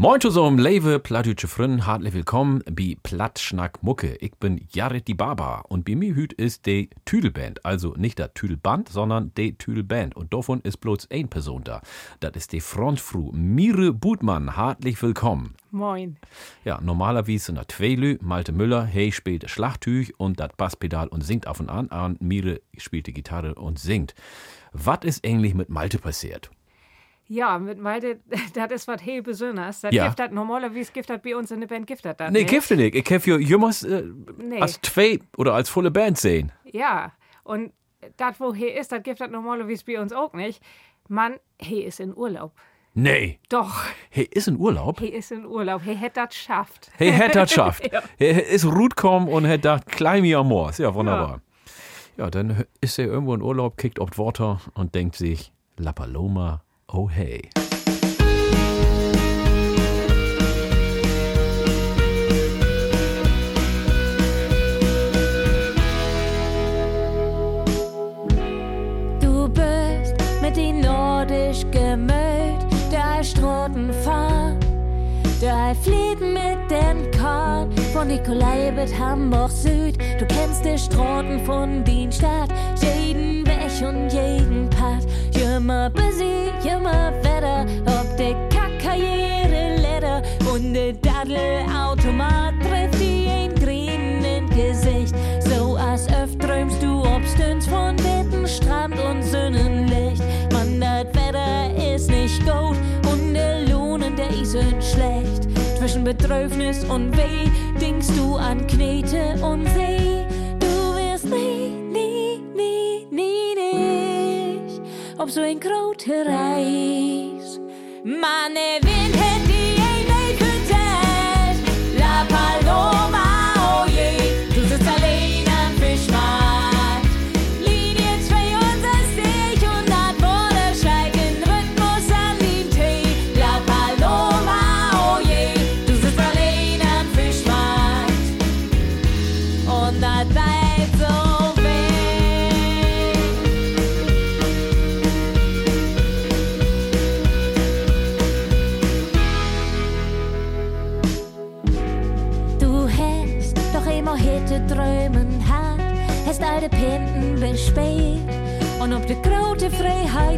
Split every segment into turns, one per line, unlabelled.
Moin zusammen, liebe plattdeutsche Freunde, herzlich willkommen bei Plattschnack Mucke. Ich bin Jared die Baba und bei mir hüt ist die Tüdelband. Also nicht der Tüdelband, sondern die Tüdelband. Und davon ist bloß ein Person da. Das ist die Frontfrau Mire Budmann. Herzlich willkommen.
Moin.
Ja, normalerweise sind da zwei Lü, Malte Müller, hey spielt Schlagtüch und das Basspedal und singt auf und an. Und Mire spielt die Gitarre und singt. Was ist eigentlich mit Malte passiert?
Ja, mit Malte, das ist was heel Besonderes. Das
Ja.
gibt das normalerweise gibt das bei uns in der Band gibt das das
Nee, gifte nicht. Ich habe ja jemals äh,
Nee.
als zwei oder als volle Band sehen.
Ja, und das, wo hier ist, das gibt das normalerweise bei uns auch nicht. Mann, hier ist in Urlaub.
Nee.
Doch,
Hey, ist in Urlaub?
hier ist in Urlaub. Hier hätte das schafft.
Hey, hätt das schafft. Hey, ist Ruth kommen und hätt das klein wie am Moors. Ja, wunderbar. Ja. dann ist er irgendwo in Urlaub, kickt auf Water und denkt sich, La Paloma, oh hey.
Du bist mit die nordisch gemüt, der Stroten fahr. Der fliegen mit den Kahn von Nikolai bis Hamburg Süd. Du kennst die Stroten von den Stadt, jeden Weg und jeden Part. Immer busy, immer Wetter, ob de Kackkarriere Leder und de Daddelautomat trifft die ein Grün in Gesicht. So als öft träumst du obstens von Wetten, Strand und Sonnenlicht. Mann, das Wetter ist nicht gut und der Lohn, der ist schlecht. Zwischen Bedürfnis und Weh denkst du an Knete und See. Du wirst nie, nie, nie, nie nicht auf so ein große Reis. Meine Wind hätt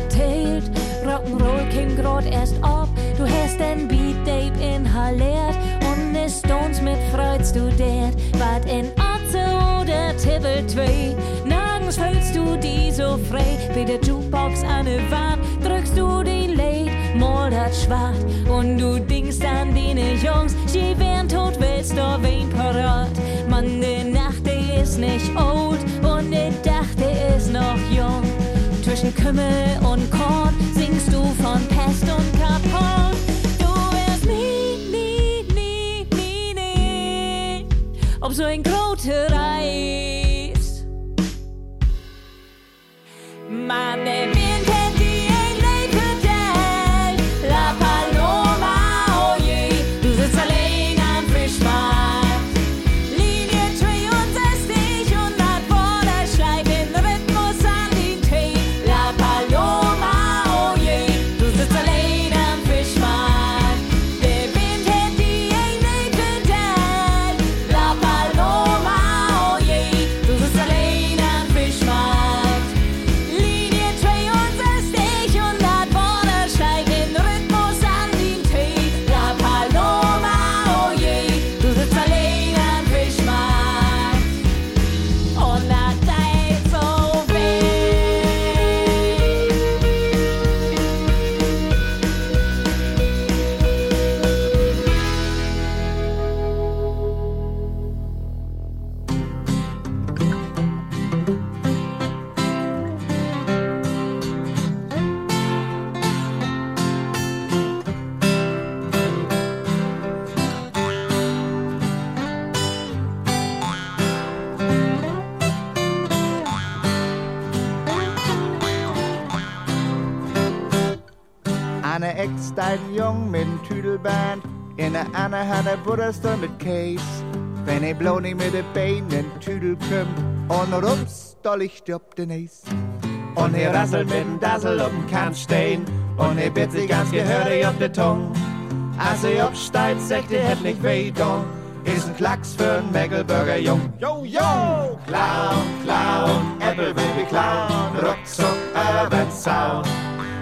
teilt, Rock'n'Roll King grad erst ab, du hast den Beat Tape inhaliert und die Stones mit Freud studiert, wat in Otze oder Tibbel 2, nirgends fühlst du die so frei, wie der Jukebox an der Wand, drückst du den Lied, mal das schwarz und du denkst an deine Jungs, die wären tot, willst du wen parat. Mann, die Nacht, die ist nicht alt und die Dach, die ist noch jung. Kümmel und Korn singst du von Pest und kaputt. Du wirst nie, nie, nie, nie, nie auf so ein große Reis. Der
er Butterstone mit Käse. Wenn er Bloni mit de Beinen Tüdel kümmt. Und rums, doll ich stirb den Eis. Und er rasselt mit dem Dassel um Kant stehen. Und er bitt sich ganz gehörig auf de Tung. Als er aufsteigt, sagt er, nicht weh, don. Ist ein Klacks für ein Mecklenburger Jung. Yo, yo! Clown, Clown, Apple will be Clown. Ruckzuck übern Zaun.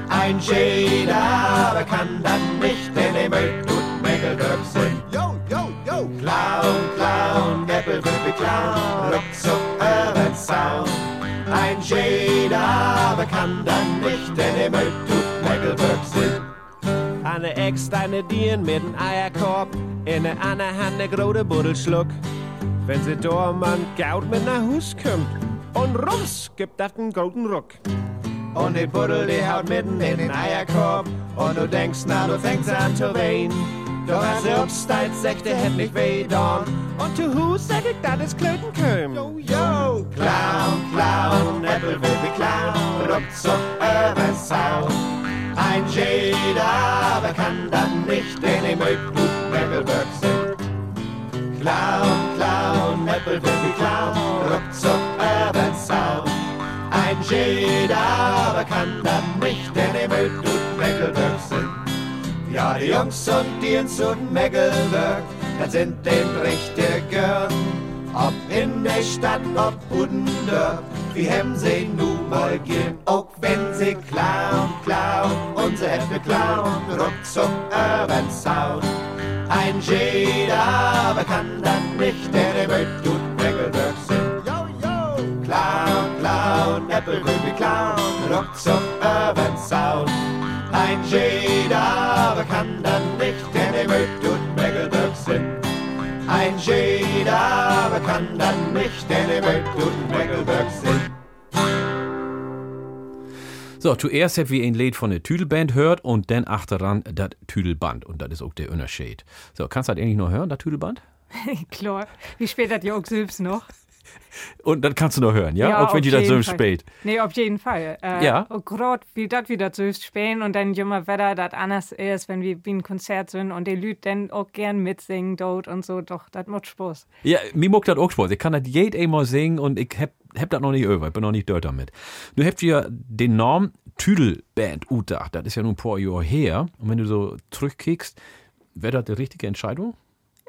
Ein jeder aber kann dann nicht, denn er mögt und Mecklenburg sind. Clown, Clown, be Clown. Ruckzuck übern Zaun. Ein jeder aber kann dann nicht, denn er mögt und Mecklenburg sind.
Eine Ex, deine Dien mit einem Eierkorb, in der anderen Hand ne große Buddelschluck. Wenn sie Dormann gaut mit nach Hus kommt, und rums gibt dat einen golden Ruck.
Und die Buddel, die haut mitten in den Eierkorb. Und du denkst, na, du fängst an zu wehen. Doch als er sagt er, hätt nicht weh, Dorn.
Und zu Hus sag ich, dat is Klöten köm.
Yo, yo! Clown, Clown, Apple will be Clown. Ruckzuck über Sau. Ein jeder aber kann dann nicht, denn er mögt gut Mecklenburg sind. Clown, Clown, Apple will be Clown. Ruckzuck über Sau. Ein jeder aber kann dann nicht, gut Mecklenburg sind. Ja, die Jungs und die ins und Mecklenburg, das sind den richtige Gern. Ob in der Stadt, ob Budendorf, wie hem sie nun mal gehen. Auch wenn sie klauen, klauen, unser Äpfel klauen, ruckzuck übern Zaun. Ein jeder aber kann dann nicht, der der mögt gut Mecklenburg sind. Äpfel will wie klauen, ruckzuck übern Zaun. Ein jeder dann nicht, der der mögt gut Mecklenburg sind. Ein jeder aber kann dann nicht, denn er mögt und Mecklenburg sind.
So, zuerst habt wir ein Lied von der Tüdelband hört und dann achteran das Tüdelband. Und das ist auch der Unterschied. So, kannst du das eigentlich noch hören, das Tüdelband?
Klar. Wie spät das ja auch selbst noch?
Und das kannst du noch hören, ja? auch wenn die das so spät.
Nee, auf jeden Fall. Äh,
Ja.
Und gerade wie das wieder selbst spielen und dann immer wieder das anders ist, wenn wir wie ein Konzert sind und die Leute dann auch gern mitsingen dort und so. Doch, das macht Spaß.
Ja, mir muckt das auch Spaß. Ich kann das jed einmal singen und ich hab, hab das noch nicht über. Ich bin noch nicht dort damit. Du habt ja den Namen Tüdelband utdacht. Das ist ja nun ein paar Jahre her. Und wenn du so zurückkickst, wäre das die richtige Entscheidung?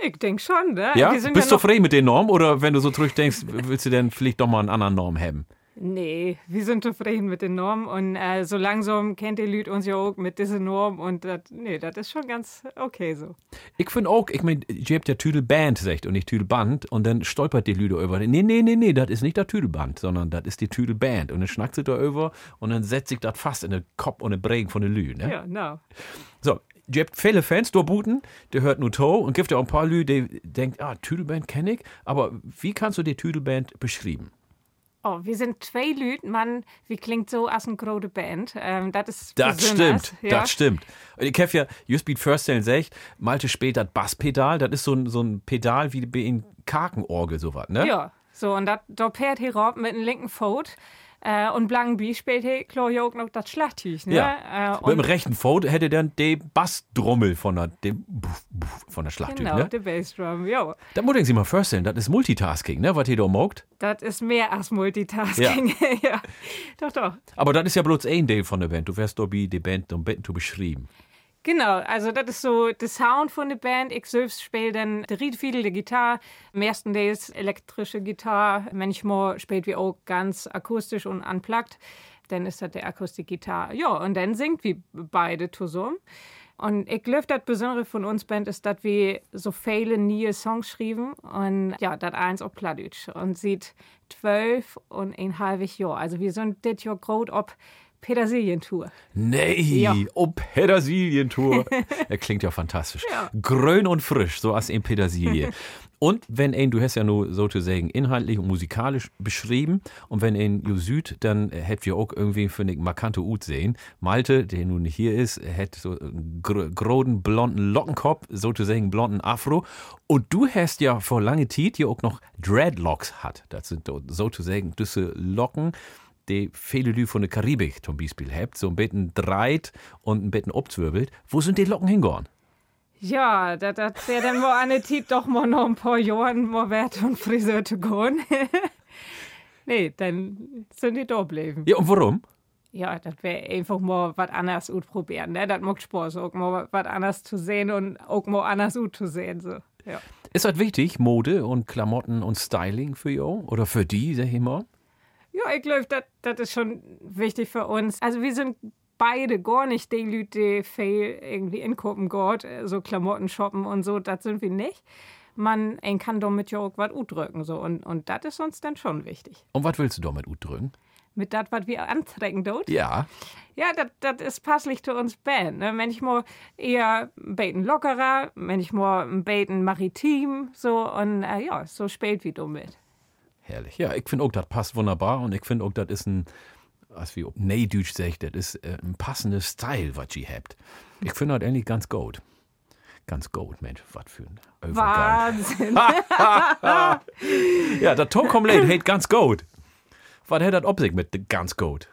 Ich denke schon, ne?
Ja? Bist
ja
du zufrieden mit den Normen oder wenn du so zurückdenkst, willst du denn vielleicht doch mal einen anderen Norm haben?
Nee, wir sind zufrieden mit den Normen und äh, so langsam kennt die Leute uns ja auch mit diesen Normen und das, nee, das ist schon ganz okay so.
Ich finde auch, ich meine, ihr habt ja Tüdelband gesagt und nicht Tüdelband und dann stolpert die Lüde über. Nee, nee, nee, nee, das ist nicht das Tüdelband, sondern das ist die Tüdelband. Und dann schnackt sie da über und dann setzt sich das fast in den Kopf und den Bregen von der Lü. Ne?
Ja, no.
So, ihr habt viele Fans, da booten, der hört nur To und gibt ja auch ein paar Lü, die denkt, ah, Tüdelband kenne ich, aber wie kannst du die Tüdelband beschreiben?
Oh, wir sind zwei Leute, Mann, wie klingt so als eine große Band. Ähm, das ist
Das stimmt,
ja.
das stimmt. Und ich habe ja just Beat First Stellen sagt, Malte später das Basspedal, das ist so ein, so ein Pedal wie bei in Karkenorgel, sowas, ne?
Ja, so und dat, da pairt hier mit dem linken Fuß. Äh, und blanken B spielt hier, klar, ja auch noch das Schlachttüch, ne?
Ja.
Äh, und
rechten Fuß hätte dann die Bassdrummel von der, dem, von der Schlachttüch,
genau,
ne?
die Bassdrum, ja.
Da muss ich sich mal vorstellen, das ist Multitasking, ne, was ihr da mogt.
Das ist mehr als Multitasking. Ja. Doch, doch.
Aber das ist ja bloß ein Teil von der Band. Du wärst da bei die Band um Band zu beschrieben.
Genau, also das ist so der Sound von der Band. Ich selbst spiele dann die Riedfiedel, die Gitarre, meistens elektrische Gitarre. Manchmal spielt wir auch ganz akustisch und unplugged. Dann ist das der Akustikgitarre. Ja, und dann singt wir beide zusammen. Und ich glaube, das Besondere von uns Band ist, dass wir so viele neue Songs schrieben. Und ja, das eins auf Plattdeutsch. Und sieht zwölf und ein halbes Jahr. Also wir sind das Jahr groß ob Petersilientour.
Nee,
Ja.
oh Petersilientour. er klingt ja fantastisch.
Ja.
Grün und frisch, so als in Petersilie. und wenn ein, du hast ja nur sozusagen inhaltlich und musikalisch beschrieben, und wenn ein ju Süd, dann hätten wir auch irgendwie, finde ich, markante Ut sehen. Malte, der nun hier ist, hätte so einen gr großen blonden Lockenkopf, sozusagen blonden Afro. Und du hast ja vor lange Zeit ja auch noch Dreadlocks hat. Das sind sozusagen düsse Locken, die viele Lü von der Karibik zum Beispiel habt, so ein bisschen dreit und ein bisschen obzwirbelt. Wo sind die Locken hingegangen?
Ja, das wäre dann wohl eine Zeit doch mal noch ein paar Jahre mal wert und Friseur zu gehen. nee, dann sind die da bleiben.
Ja, und warum?
Ja, das wäre einfach mal was anderes ausprobieren. Ne? Das macht Spaß, auch mal was anderes zu sehen und auch mal anders zu sehen. So. Ja.
Ist das wichtig, Mode und Klamotten und Styling für ihr oder für die, sag ich mal?
Ja, ich glaube, das ist schon wichtig für uns. Also wir sind beide gar nicht die Leute, die viel irgendwie inkopen geht, so Klamotten shoppen und so, das sind wir nicht. Man ein kann damit ja auch was drücken so und, und das ist uns dann schon wichtig.
Und was willst du damit drücken?
Mit das, was wir antrecken dort?
Ja.
Ja, das ist passlich zu uns Band. Ne? Manchmal eher ein bisschen lockerer, manchmal ein bisschen maritim, so und äh, ja, so spät wie du mit.
Herrlich. Ja, ich finde auch, das passt wunderbar und ich finde auch, das ist ein, was wie Neideutsch sagt, das ist äh, ein passender Style, was ihr habt. Ich finde das eigentlich ganz gut. Ganz gut, Mensch, was für ein Übergang.
Wahnsinn.
Ja, der Tom kommt late, hate ganz gut. Was hat das sich mit ganz gut?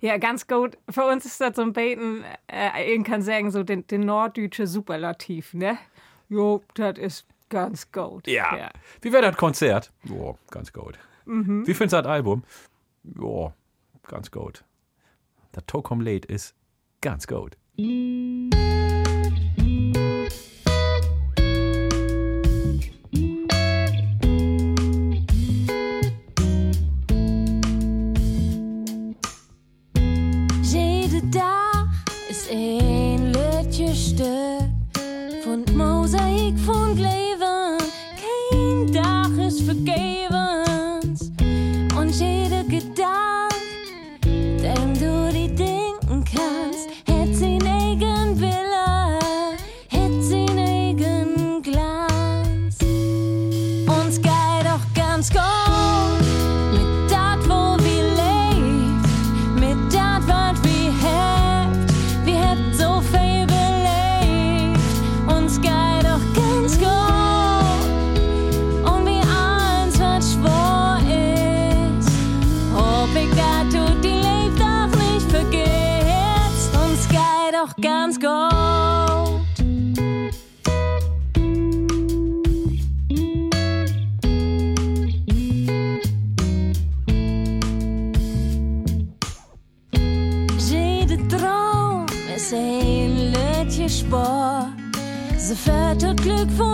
Ja, ganz gut. Für uns ist das so ein Beten, äh, ich kann sagen, so den, den norddeutsche Superlativ, ne? Jo, das ist ganz gut.
Ja. Wie wäre das Konzert? Ja, ganz gut. Wie findest du das Album? Ja, ganz gut. Der Tokom Late ist ganz gut.
Jede uitdrukkelijk van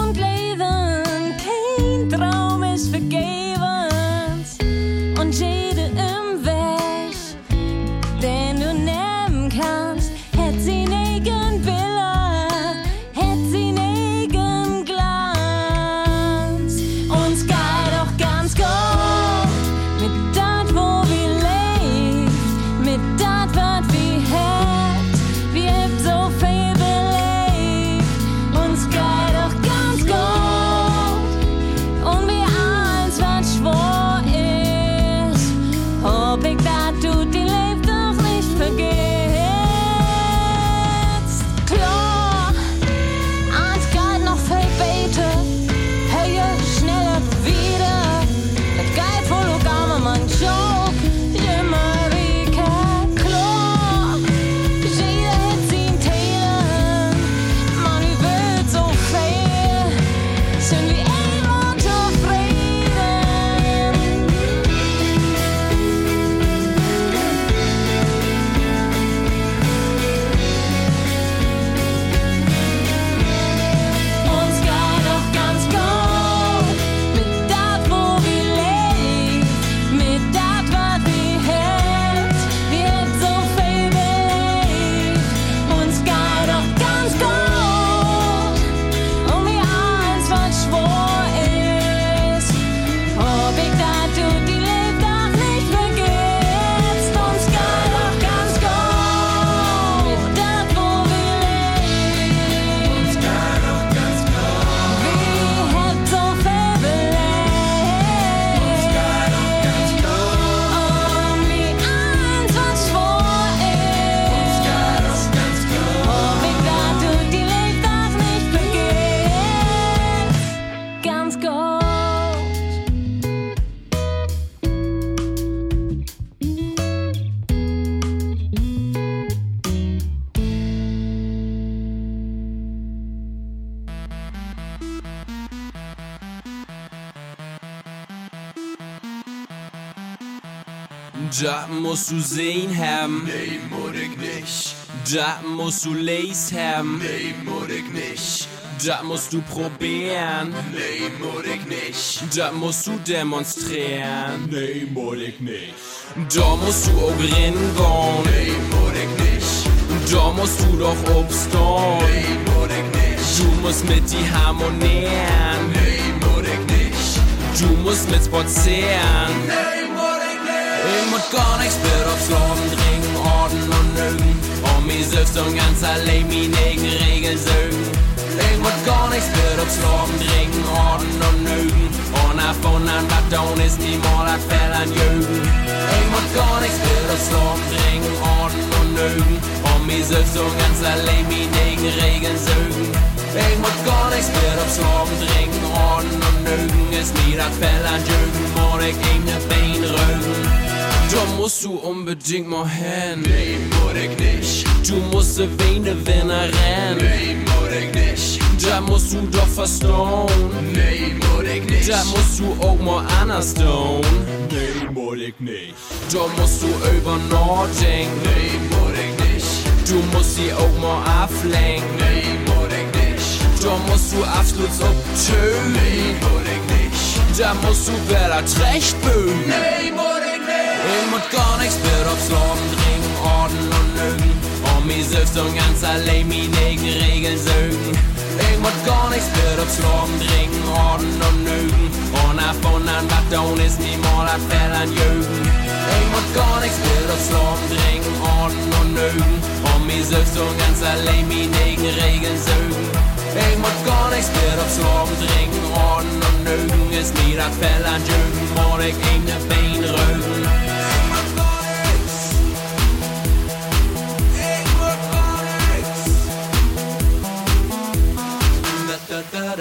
musst du sehen haben.
Nee, muss ich nicht.
Das musst du les haben.
Nee, muss ich nicht.
Das musst du probieren.
Nee, muss ich nicht.
Das musst du demonstrieren.
Nee, muss ich nicht.
Da musst du auch rennen.
Nee, muss ich nicht.
Da musst du doch obstehen.
Nee, muss ich nicht.
Du musst mit die harmonieren.
Nee, muss ich nicht.
Du musst mit spazieren.
Nee,
Inn mot Ghana, jeg spør opp slåndring, orden og nøgn. Om i Sørstungen så lei min egen regelsøgn. Inn mot Ghana, jeg spør opp slåndring, orden og Und On er fonden, hvert down is ni mål, er fellen jøgn. Inn mot Ghana, jeg spør opp slåndring, orden og nøgn. Om i Sørstungen så lei min egen regelsøgn. Jeg må gå deg spyr opp slaven, drengen, orden og nøggen. Jeg snir at fellen juggen, må deg egne bein røggen. Da musst du unbedingt mal hin.
Nee, muss ich nicht.
Du musst wen der Winnerin.
Nee, muss ich nicht.
Da musst du doch verstehen.
Nee, muss ich nicht.
Da musst du auch mal anders tun.
Nee, muss ich nicht.
Da musst du über nachdenken.
Nee, muss ich nicht.
Du musst sie auch mal ablenken.
Nee, muss ich nicht.
Da musst du absolut so tönen.
Nee, muss ich nicht.
Da musst du besser Trecht bügen.
Nee, muss ich nicht.
Ich muss gar nichts mit aufs Leben trinken, Orden und Lügen. Und mir selbst und ganz allein meine eigene Regeln sögen. Ich muss gar nichts mit aufs Leben trinken, Orden und Lügen. Und ab und an, was down ist, niemals hat Fell an Jügen. Ich muss gar nichts mit aufs Leben trinken, Orden und Lügen. Und mir selbst und ganz allein meine eigene Regeln sögen. Ich muss gar nichts mit aufs Leben trinken, Orden und Lügen. Ist mir das Fell an Jügen, muss ich ihm ne Bein rögen. Jeg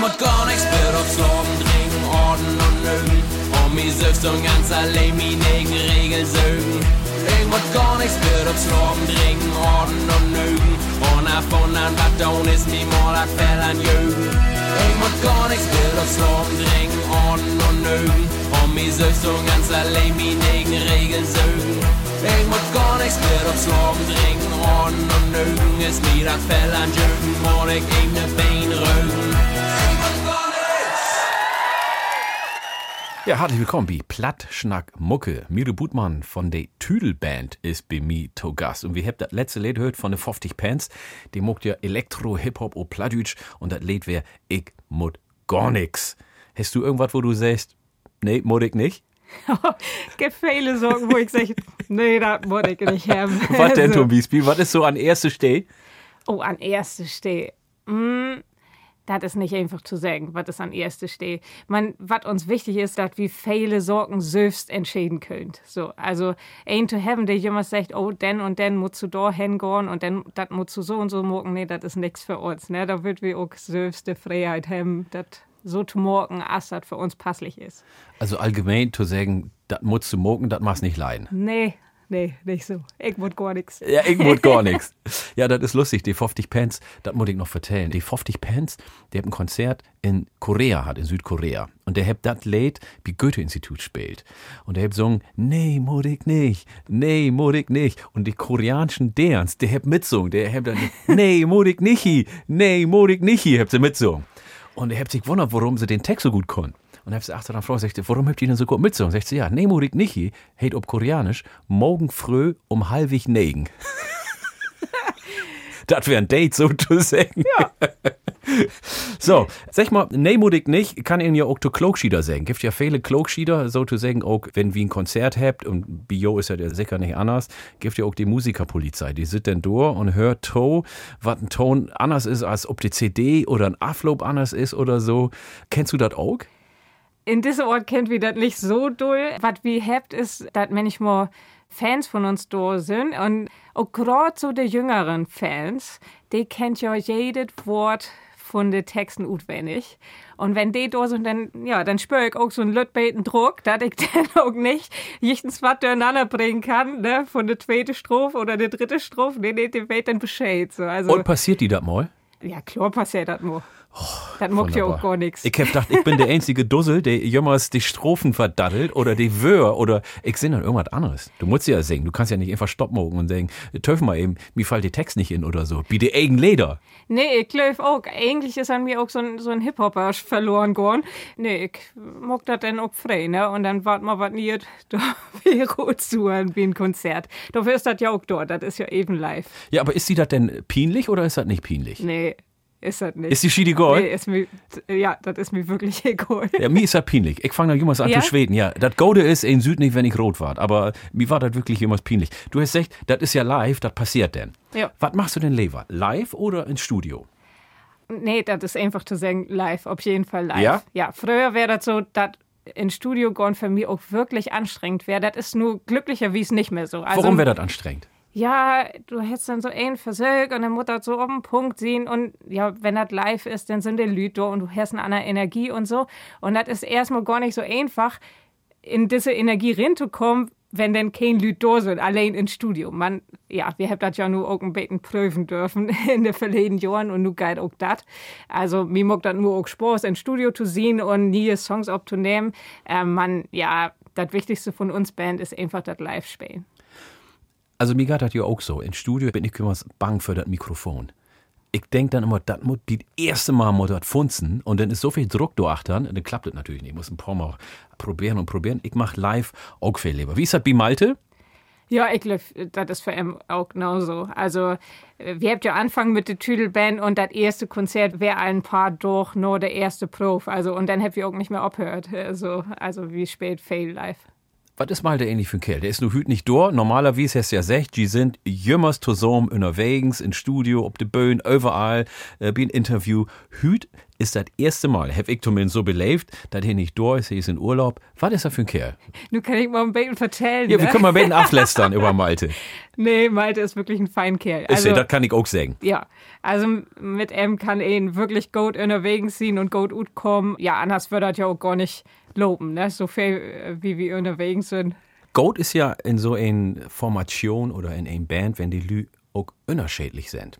måtte gå når jeg spør opp slåmdring og den løgn. Og min søvn ganz alene min egen regelsøvn. Jeg måtte gå når jeg spør opp slåmdring og den løgn. Sånn er fondene Badonis, vi måler flere enn jul. Jeg mot garn, jeg spiller slåmdring on og nøgn. Om i sausungen så lei mine egne regler saugen. Jeg mot garn, jeg spiller slåmdring on og nøgn. Jeg smiler fellen jaugen, og deg egne bein raugen.
Ja, herzlich willkommen bei Plattschnack Mucke. Mire Butmann von der Tüdelband ist bei mir zu Gast. Und wir habt das letzte Lied gehört von den 50 Pants. Die mogt ja Elektro, Hip-Hop und Plattdeutsch. Und das Lied wär Ich mut gar nix. Hast du irgendwas, wo du sagst, nee, mod ich nicht?
Viele Sorgen, wo ich sage, nee, das muss ich nicht haben.
Was denn,
Also,
Tom Biesby? Was ist so an erster Stelle?
Oh, an erster Stelle. Mm, das ist nicht einfach zu sagen, was ist an erster Stelle. Man, was uns wichtig ist, dass wir viele Sorgen selbst entscheiden könnt. So, also, ain't to heaven, der jemand sagt, oh, denn und denn musst du da hingehen und dann, das musst du so und so morgen. Nee, das ist nichts für uns, ne? Da wird wir auch selbst die Freiheit haben, das so zu morgen, als das für uns passlich ist.
Also allgemein zu sagen, das musst du mogen, das machst nicht leiden.
Nee, nee, nicht so. Ich muss gar nichts.
Ja, ich muss gar nichts. Ja, das ist lustig. Die 50 Pants, das muss ich noch vertellen. Die 50 Pants, der hat ein Konzert in Korea hat, in Südkorea. Und der hat das Lied wie Goethe-Institut spielt. Und der hat gesungen, nee, muss ich nicht, nee, muss ich nicht. Und die koreanischen Dance, der hat mitsungen. Der hat dann, nee, muss ich nicht, nee, muss ich nicht, hat sie mitsungen. Und er hat sich gewundert, warum sie den Text so gut konnten. Und hat sich dann Frau sagt, warum habt ihr denn so gut mitsungen? Sagt sie, ja, nee, ich nicht, hat ob Koreanisch, morgen früh um halbig negen. Das wäre ein Date, so zu sagen. Ja. so, sag mal, nee, mutig nicht, kann Ihnen ja auch zu Klogschieder sagen. Gibt ja viele Klogschieder, so zu sagen, auch wenn wir ein Konzert habt, und Bio ist ja der sicher nicht anders, gibt ja auch die Musikerpolizei. Die sitzt dann durch und hört to, was ein Ton anders ist, als ob die CD oder ein Aflob anders ist oder so. Kennst du das auch?
In diesem Ort kennt wir das nicht so doll. Was wir habt, ist, dass manchmal Fans von uns da sind und auch gerade so die jüngeren Fans, die kennt ja jedes Wort von den Texten auswendig. Und wenn die da sind, dann, ja, dann spüre ich auch so einen lütbeten Druck, dass ich dann auch nicht jichtens was durcheinander bringen kann, ne, von der zweiten Strophe oder der dritte Strophe. Nee, nee, die weiß dann Bescheid. So, also,
Und passiert die das mal?
ja, klar passiert das nur. das mag ja auch gar nichts.
Ich hab gedacht, ich bin der einzige Dussel, der jemals die Strophen verdattelt oder die Wör oder ich sing dann irgendwas anderes. Du musst ja singen. Du kannst ja nicht einfach stoppen und sagen, töf mal eben, mir fällt die Text nicht in oder so. Wie die eigen Leder.
Nee, ich glaube auch. Eigentlich ist an mir auch so ein, so ein Hip-Hopper verloren gegangen. Nee, ich mag das dann auch frei, ne? Und dann wart mal was nie da gut zu wie ein Konzert. Dafür ist das ja auch dort. Das ist ja eben live.
Ja, aber ist sie das denn peinlich oder ist das nicht peinlich?
Nee, ist das nicht.
Ist die Schiedi Gold?
Nee, ist mir, ja, das ist mir wirklich egal.
Ja, mir ist das peinlich. Ich fange da jemals an
Ja?
zu schweden. Ja, das Gode ist in Süd nicht, wenn ich rot war. Aber mir war das wirklich jemals peinlich. Du hast gesagt, das ist ja live, das passiert denn.
Ja.
Was machst du denn lieber? Live oder ins Studio?
Nee, das ist einfach zu sagen, live, auf jeden Fall live.
Ja?
Ja, früher wäre das so, dass ins Studio gehen für mich auch wirklich anstrengend wäre. Das ist nur glücklicherweise nicht mehr so. Also,
Warum wäre das anstrengend?
Ja, du hättest dann so einen Versuch und dann muss das so auf den Punkt sehen und ja, wenn das live ist, dann sind die Leute und du hast eine andere Energie und so. Und das ist erstmal gar nicht so einfach, in diese Energie reinzukommen, wenn denn kein Leute da sind, allein ins Studio. Man, ja, wir haben das ja nur auch ein bisschen prüfen dürfen in den verleden Jahren und nu geht auch das. Also, mir mag das nur auch Spaß, ins Studio zu sehen und nie Songs aufzunehmen. Ähm, man, ja, das Wichtigste von uns Band ist einfach das Live-Spielen.
Also mir geht das ja auch so. Im Studio bin ich immer bang für das Mikrofon. Ich denk dann immer, das muss die erste Mal muss das funzen und dann ist so viel Druck da achtern, dann klappt das natürlich nicht. Ich muss ein paar Mal probieren und probieren. Ich mach live auch viel lieber. Wie ist das bei Malte?
Ja, ich glaube, das ist für ihn auch genauso. Also, äh, wir habt ja angefangen mit der Tüdelband und das erste Konzert wäre ein paar durch nur der erste Prof. Also, und dann habt ihr auch nicht mehr aufgehört. Also, also wie spät fail live.
Was ist Malte ähnlich für ein Kerl? Der ist nur hüt nicht da. Normalerweise hast du ja gesagt, die sind jümmers zusammen unterwegs, im Studio, ob de Bühne, überall, äh, bei ein Interview. Hüt ist das erste Mal, hab ich zumindest so belebt, dass er nicht da ist, er ist in Urlaub. Was ist das für ein Kerl?
Nun kann ich mal ein bisschen vertellen.
Ja, wir
ne?
können mal ein bisschen ablästern über Malte.
Nee, Malte ist wirklich ein Feinkerl.
Ist er, das kann ich auch sagen.
Ja, also mit ihm kann ihn wirklich gut unterwegs sein und gut gut kommen. Ja, anders würde das ja auch gar nicht loben, ne? So viel, äh, wie wir unterwegs sind.
Goat ist ja in so einer Formation oder in einer Band, wenn die Lü auch unterschiedlich sind.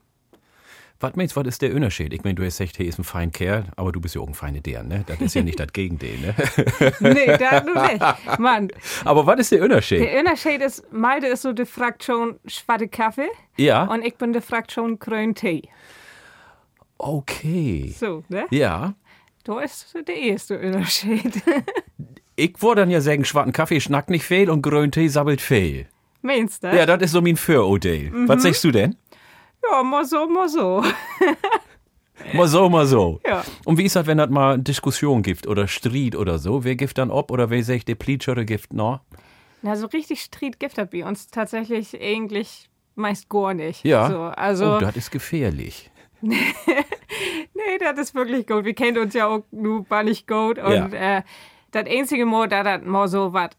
Was meinst du, was ist der Unterschied? Ich meine, du hast gesagt, hey, ist ein fein Kerl, aber du bist ja auch ein feine Dern, ne? Das ist ja nicht das Gegenteil, ne?
Nee, das nur nicht. Mann,
Aber was ist der Unterschied?
der Unterschied ist, Malte ist so die Fraktion schwarze Kaffee
Ja,
und ich bin die Fraktion grün Tee.
okay.
So, ne?
Ja,
Da ist der erste Unterschied.
ich würde dann ja sagen, schwarzen Kaffee schnackt nicht viel und grünen Tee sabbelt viel.
Meinst du?
Ja, das ist so mein Vorurteil. Was sagst du denn?
Ja, mal so, mal so.
Mal so, mal so.
Ja.
Und wie ist das, wenn das mal Diskussion gibt oder Streit oder so? Wer gibt dann ob oder wer sagt, der Pleatschere gibt noch?
Na, so richtig Street gibt das bei uns tatsächlich eigentlich meist gar nicht.
Ja.
So, also,
oh, das ist gefährlich.
nee, das ist wirklich gut. Wir kennen uns ja auch nur gar nicht gut. Und äh, das einzige Mal, da das mal so was,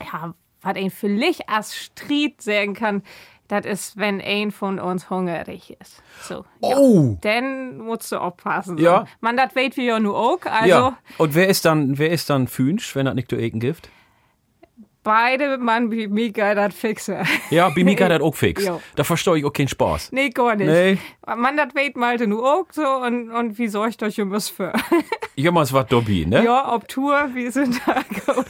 ja, was ein vielleicht als Street sagen kann, das ist, wenn ein von uns hungrig ist. So, ja.
Oh.
Dann musst du aufpassen.
Ja.
Man, das weiß wir ja nur auch. Also,
ja. Und wer ist dann, wer ist dann Fünsch, wenn das nicht zu Eken gibt?
Beide Mann wie Mika das fixe.
Ja, mir geht das auch fix.
Ja.
Da verstehe ich auch keinen Spaß.
Nee, gar nicht.
Nee.
Man, das weiß Malte nur auch so und, und wie sorgt euch um was für?
Jemals was dabei, ne?
ja, ob Tour, wie sind da.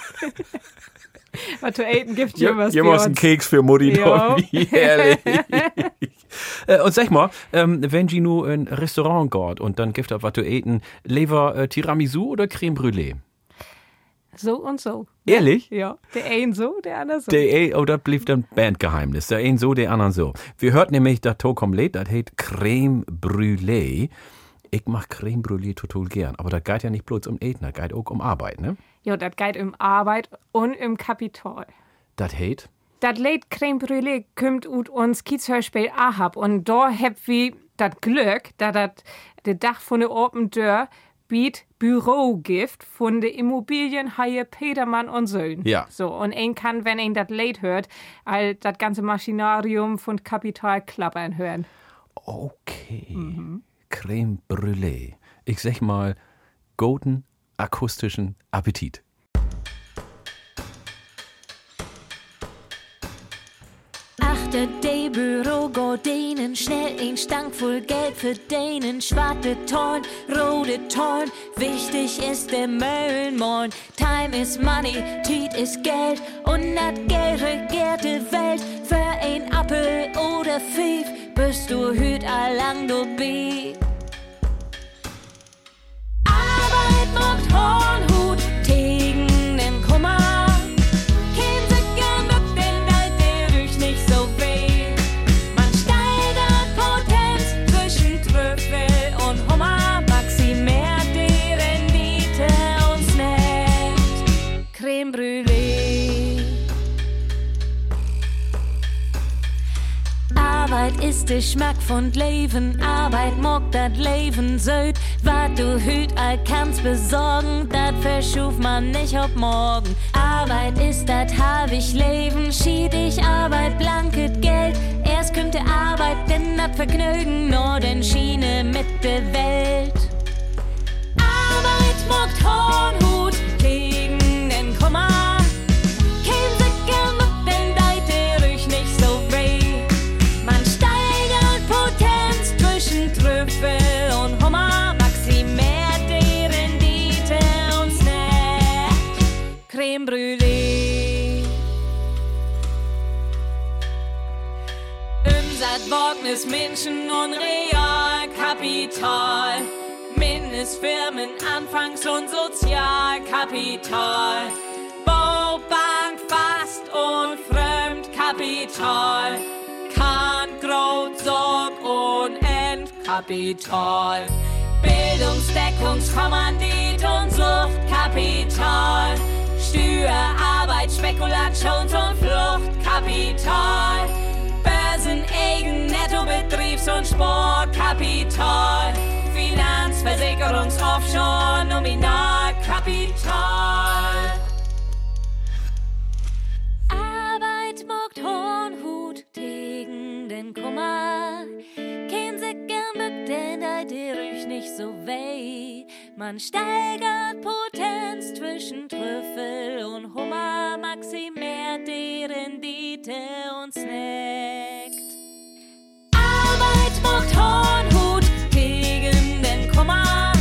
Was zu essen gibt, jemals bei
Jemals einen
uns.
Keks für Mutti
Ja.
dabei. Herrlich. äh, und sag mal, ähm, wenn Sie nur in ein Restaurant geht und dann gibt es was zu eten, lieber äh, Tiramisu oder Creme Brûlée?
So und so.
Ehrlich?
Ja, der eine so, der andere so.
Der, eh, oh, das blieb dann Bandgeheimnis. Der einen so, der anderen so. Wir hört nämlich, das to komplett, das heißt Creme Brûlée. Ich mach Creme Brûlée total gern, aber das geht ja nicht bloß um Eten, das geht auch um Arbeit, ne?
ja, das geht um Arbeit und um Kapital.
Das heißt,
Das Lied Creme Brûlée kommt ut uns Kiezhörspiel Ahab und da hab wir das Glück, dass das Dach von der Open Tür biet Bürogift von der Immobilienhaie Petermann und Söhn.
Ja.
So, und ein kann, wenn ein das Lied hört, all das ganze Maschinarium von Kapital klappern hören.
okay. Creme Brûlée. Ich sag mal, golden akustischen Appetit.
Achte de Bürogardinen, schnell ein Stank voll Geld für denen, schwarze Torn, rote Torn, wichtig ist der Müllmorn. Time is money, Tiet ist Geld und das Geld regiert die Welt. Für ein Appel oder Pfiff bist du hüt allang du bist. Arbeit macht Hornhut Arbeit ist der Schmack von Leben, Arbeit mag dat Leben söd. Wat du hüt all kannst besorgen, dat verschuf man nicht ob morgen. Arbeit ist dat hab ich Leben, schied ich Arbeit, blanket Geld. Erst könnte Arbeit, denn dat Vergnügen, nur den Schiene mit der Welt. Arbeit mockt Hornhut gegen den Kummer. Creme Brûlée. Umsatz, Wagnis, Menschen und Realkapital. Mindestfirmen, Anfangs- und Sozialkapital. Baubank, Fast- und Fremdkapital. Kahn, Grot, Sorg und Endkapital. Bildungsdeckungskommandit und Suchtkapital. Steuer, Arbeit, Spekulations- und Fluchtkapital. Börsen, Eigen, Nettobetriebs- und Sportkapital. Finanz-, Versicherungs-, Offshore-, Nominalkapital. Arbeit mockt Hornhut gegen den Kummer. Kein sich gern bückt, denn dir ruhig nicht so weh. Man steigert Potenz zwischen Trüffel und Hummer, maximiert die Rendite und snackt. Arbeit mockt Hornhut gegen den Kummer.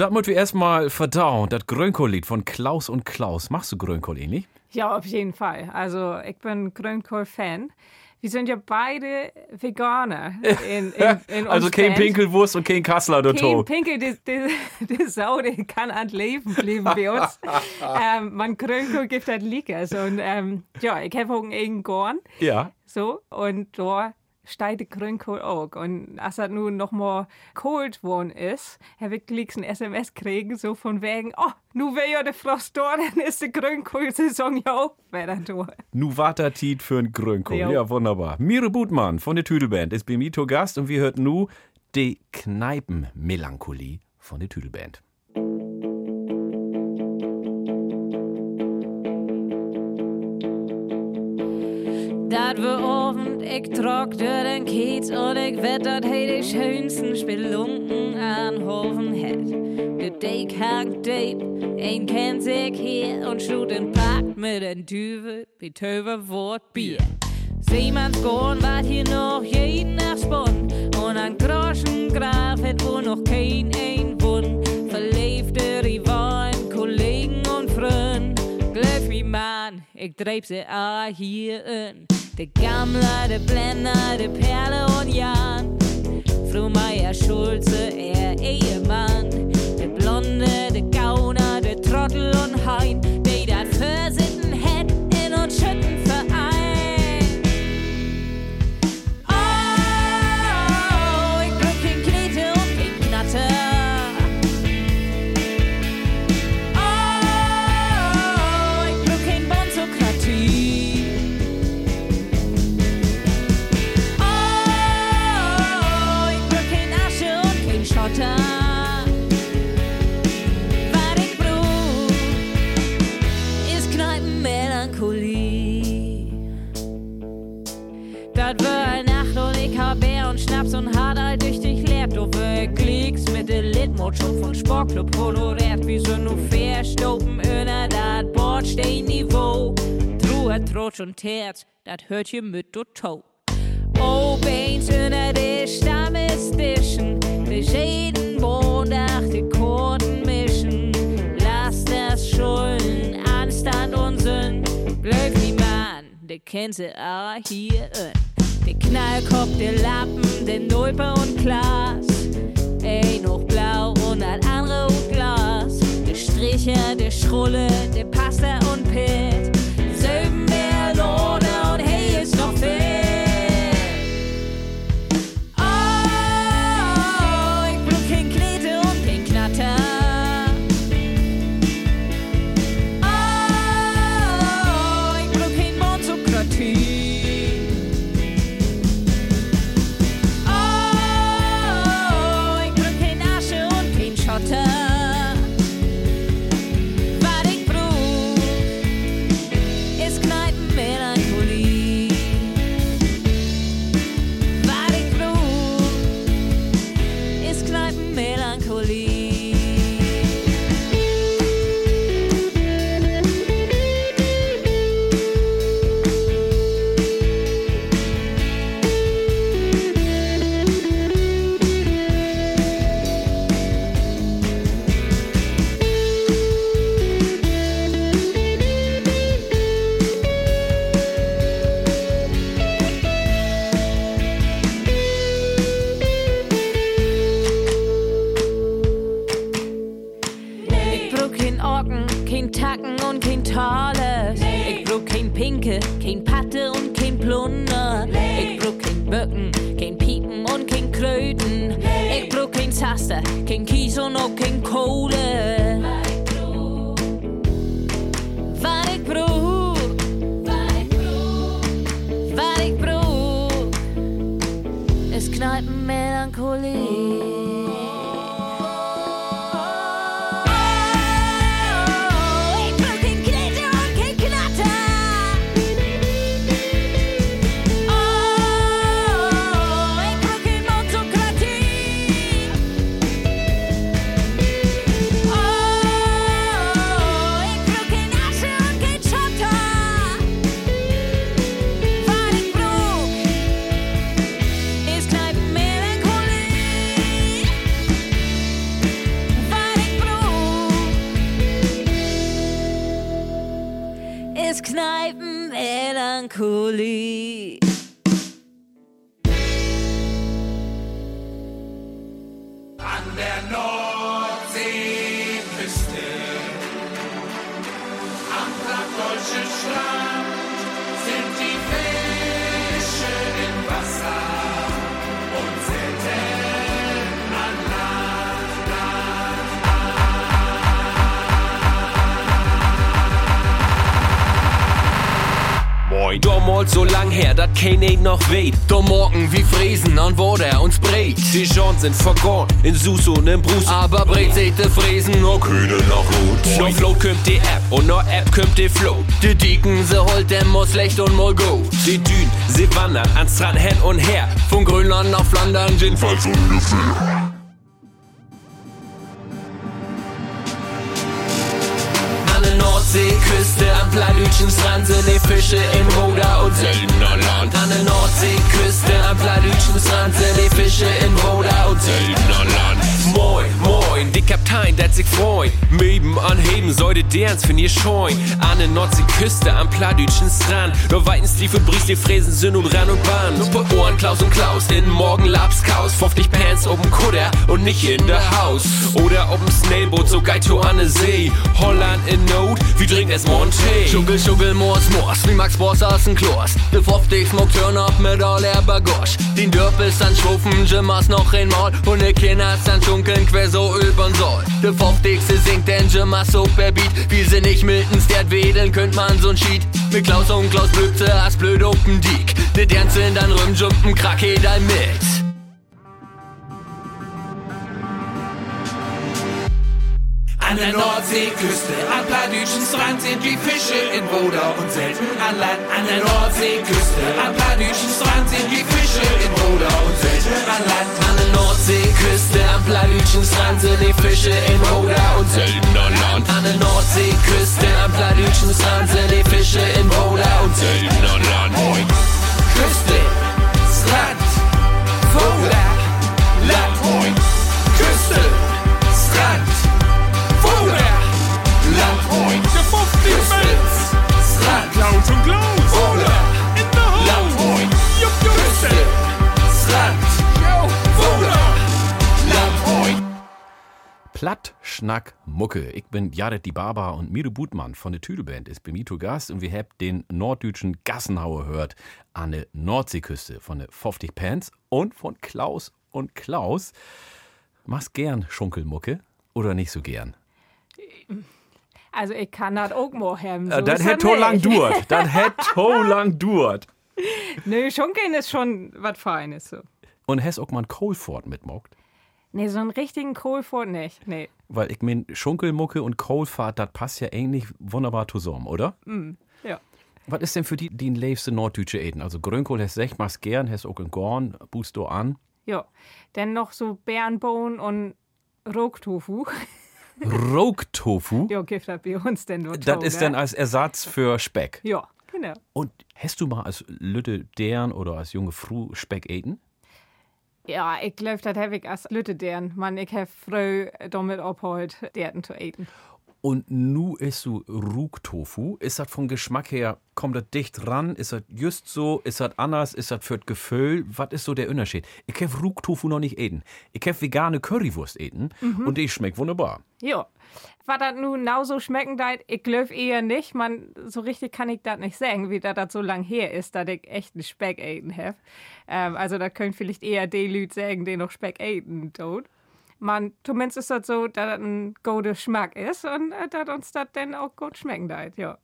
Das müssen wir erstmal verdauen. Das Grünkohllied von Klaus und Klaus. Machst du Grünkohl ähnlich?
Ja, auf jeden Fall. Also, ich bin Grünkohl-Fan. Wir sind ja beide Veganer in, in, in
Also kein. Pinkelwurst und kein Kassler, du
Kein. Pinkel, die, die, die Sau, die kann an Leben bleiben bei uns. ähm, man Grünkohl gibt das Lickers. Und ähm, ja, ich habe auch einen Gorn.
Ja.
So, und da steigt der Grünkohl auch. Und als das nun noch mal kalt worden ist, habe ich gleich ein SMS kriegen, so von wegen, oh, nu wäre ja der Frost da, dann ist die Grünkohl-Saison ja auch wieder da.
Nu Watertit für ein Grünkohl.
Jo.
Ja, wunderbar. Mire Butmann von der Tüdelband ist bei mir Gast und wir hört nu die Kneipenmelancholie von der Tüdelband.
Dat we Abend, ich trag durch den Kiez und ich wett, dat die schönsten Spelunken an Hofen het. Der Dijk hangt deep, ein kennt sich hier und schlug den Pakt mit den Düvel, wie Töver Wort Bier. Seemanns Gorn wart hier noch jeden Nacht spun und an Groschen Graf het wo noch kein ein Wund. Verleefde Rivalen, Kollegen und Freund, Glöf jeg dreip seg av hien. Det gamle, det blende, det perle og jern. Fru Maja Schulze er ehemann Det blonde, det gaune, det trottel og hein. De der før sitten, hätten und schütten für War eine Nacht und ich hab Bär und Schnaps und hart all durch dich lebt. Du Klicks mit der Litmotschung von Sportclub koloriert. Wie so nur verstopen öner dat Bordsteinniveau. Truhe, Trotsch und Terz, dat hört ihr mit du Tau. Obeens under det stammestischen, det jeden Montag die Kurden mischen. Lass das Schulden, Anstand und Sinn, Glück wie Mann, der kennt sie alle hier in. Der Knallkopf, der Lappen, der Nulpe und Glas. Ey, noch blau und ein andere und Glas. Der Stricher, der Schrulle, der Pasta und Pitt. Söben Melone kein Zaster, kein Kies und auch kein
Damals so lang her, dat ihn noch weht. Da morgen wie Friesen an wo der uns breit. Die Chancen sind vergoren, in Sus und im Brus. Aber breit seht de Friesen, no Kühne noch gut. No Flow kommt die App und no App kommt die Flow. Die Dicken, sie holt dem mal schlecht und mal go. Die Dün, sie wandern ans Strand hin und her. Von Grönland nach Flandern, jedenfalls ungefähr. Nordseeküste, am Planütchen Strand sind die Fische in Roda und seltener Land. An der Nordseeküste, am Planütchen Strand sind die Fische in Roda und seltener Land. Moin, moin, die Kaptein, dat sich freuen. Meben anheben, sollte derns für ihr scheuen. An der Nordseeküste, am Planütchen Strand. Nur Weitenstiefel, Briest, die Fräsen sind und Ran und Bahn. Nur Ohren, Klaus und Klaus, in Morgen Labskaus. 50 Pants oben Kutter und nicht in der Haus. Oder ob'n Snailboot, so Geito an der See. Holland in Not, wie trinkt es Monte? Schuggel, Schuggel, Moors, Moors, wie Max Boss aus dem Klos. De 50 Smoke turn up mit all der Bagosch. Den Dörpels an Schwuffen, Jimmers noch einmal. Und de Kinders an Schunkeln, quer so übern Soll. De 50 sie singt den Jimmers so per Beat. Wie sie nicht Miltons, der wedeln, könnt man so'n Sheet. Mit Klaus und Klaus Blöpse, as blöd open Diek. De Dernzeln dann rumjumpen, krake da mit.
An der Nordseeküste, am Pladütschen Strand sind die Fische in Roda und selten an Land. An der Nordseeküste, am Pladütschen Strand sind die Fische in Roda und selten an Land.
An der Nordseeküste, am Planütchen Strand sind die Fische in Roda und seltener Land. An der Nordseeküste, am Planütchen Strand sind die Fische in Roda und seltener Land.
Küste, Strand, Vogler, Und in Land. Küste, Land.
Platt, Schnack, Mucke. Ich bin Jared die Barber und Miro Butmann von der Tüdelband ist bei mir zu Gast und wir habt den norddeutschen Gassenhauer hört an der Nordseeküste von der 50 Pants und von Klaus und Klaus. Machst gern Schunkelmucke oder nicht so gern?
Also ich kann das auch mal haben. So
Äh, das
ist
hätte
das
so lang dauert. Das hätte so lang dauert.
Nö, Schunkeln ist schon was Feines so.
Und hast auch mal einen Coalford mitmockt?
Nee, so einen richtigen Kohlfurt nicht. Nee.
Weil ich mein, Schunkelmucke und Coalfahrt, das passt ja eigentlich wunderbar zusammen, oder?
Ja.
Was ist denn für die, die liebste norddeutsche Eden? Also Grünkohl hast echt machst gern, hast auch in Gorn, boost du an.
Ja. Dann noch so Bärenbohnen und Rocktofu.
Rogue-Tofu,
ja, gibt das bei uns denn nur
das ist dann als Ersatz für Speck.
Ja, genau.
Und hast du mal als Lütte deren oder als junge Frau Speck eten?
Ja, ich glaube, das habe ich als Lütte deren. Man, ich habe früh damit abgeholt, derten zu eten.
Und nu isst du Rug-Tofu. Ist das vom Geschmack her, kommt das dicht ran? Ist das just so? Ist das anders? Ist das für das Gefühl? Was ist so der Unterschied? Ich kann Rug-Tofu noch nicht eten. Ich kann vegane Currywurst eten und die schmeckt wunderbar.
Ja. Was das nun genau so schmecken deit, ich glaube eher nicht. Man, so richtig kann ich das nicht sagen, wie das so lang her ist, dass ich echt einen Speck eten habe. Ähm, also da können vielleicht eher die Leute sagen, die noch Speck eten tut. Man, zumindest ist das so, dass das ein guter Geschmack ist und äh, dass uns das dann auch gut schmecken deit, ja.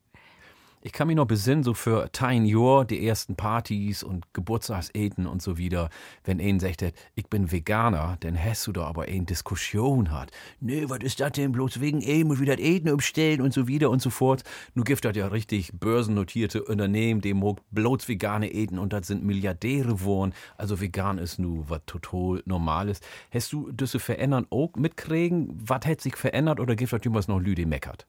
Ich kann mich noch besinnen, so für Tein Jahr, die ersten Partys und Geburtstagseten und so wieder, wenn ein sagt, ich bin Veganer, dann hast du da aber eine Diskussion hat. Nee, was ist das denn bloß wegen ihm und wieder das Eten umstellen und so wieder und so fort. Nu gibt das ja richtig börsennotierte Unternehmen, die mag bloß vegane Eten und das sind Milliardäre geworden. Also vegan ist nu was total Normales. Hast du das verändern auch mitkriegen? Was hat sich verändert oder gibt das jemals noch Lüde meckert?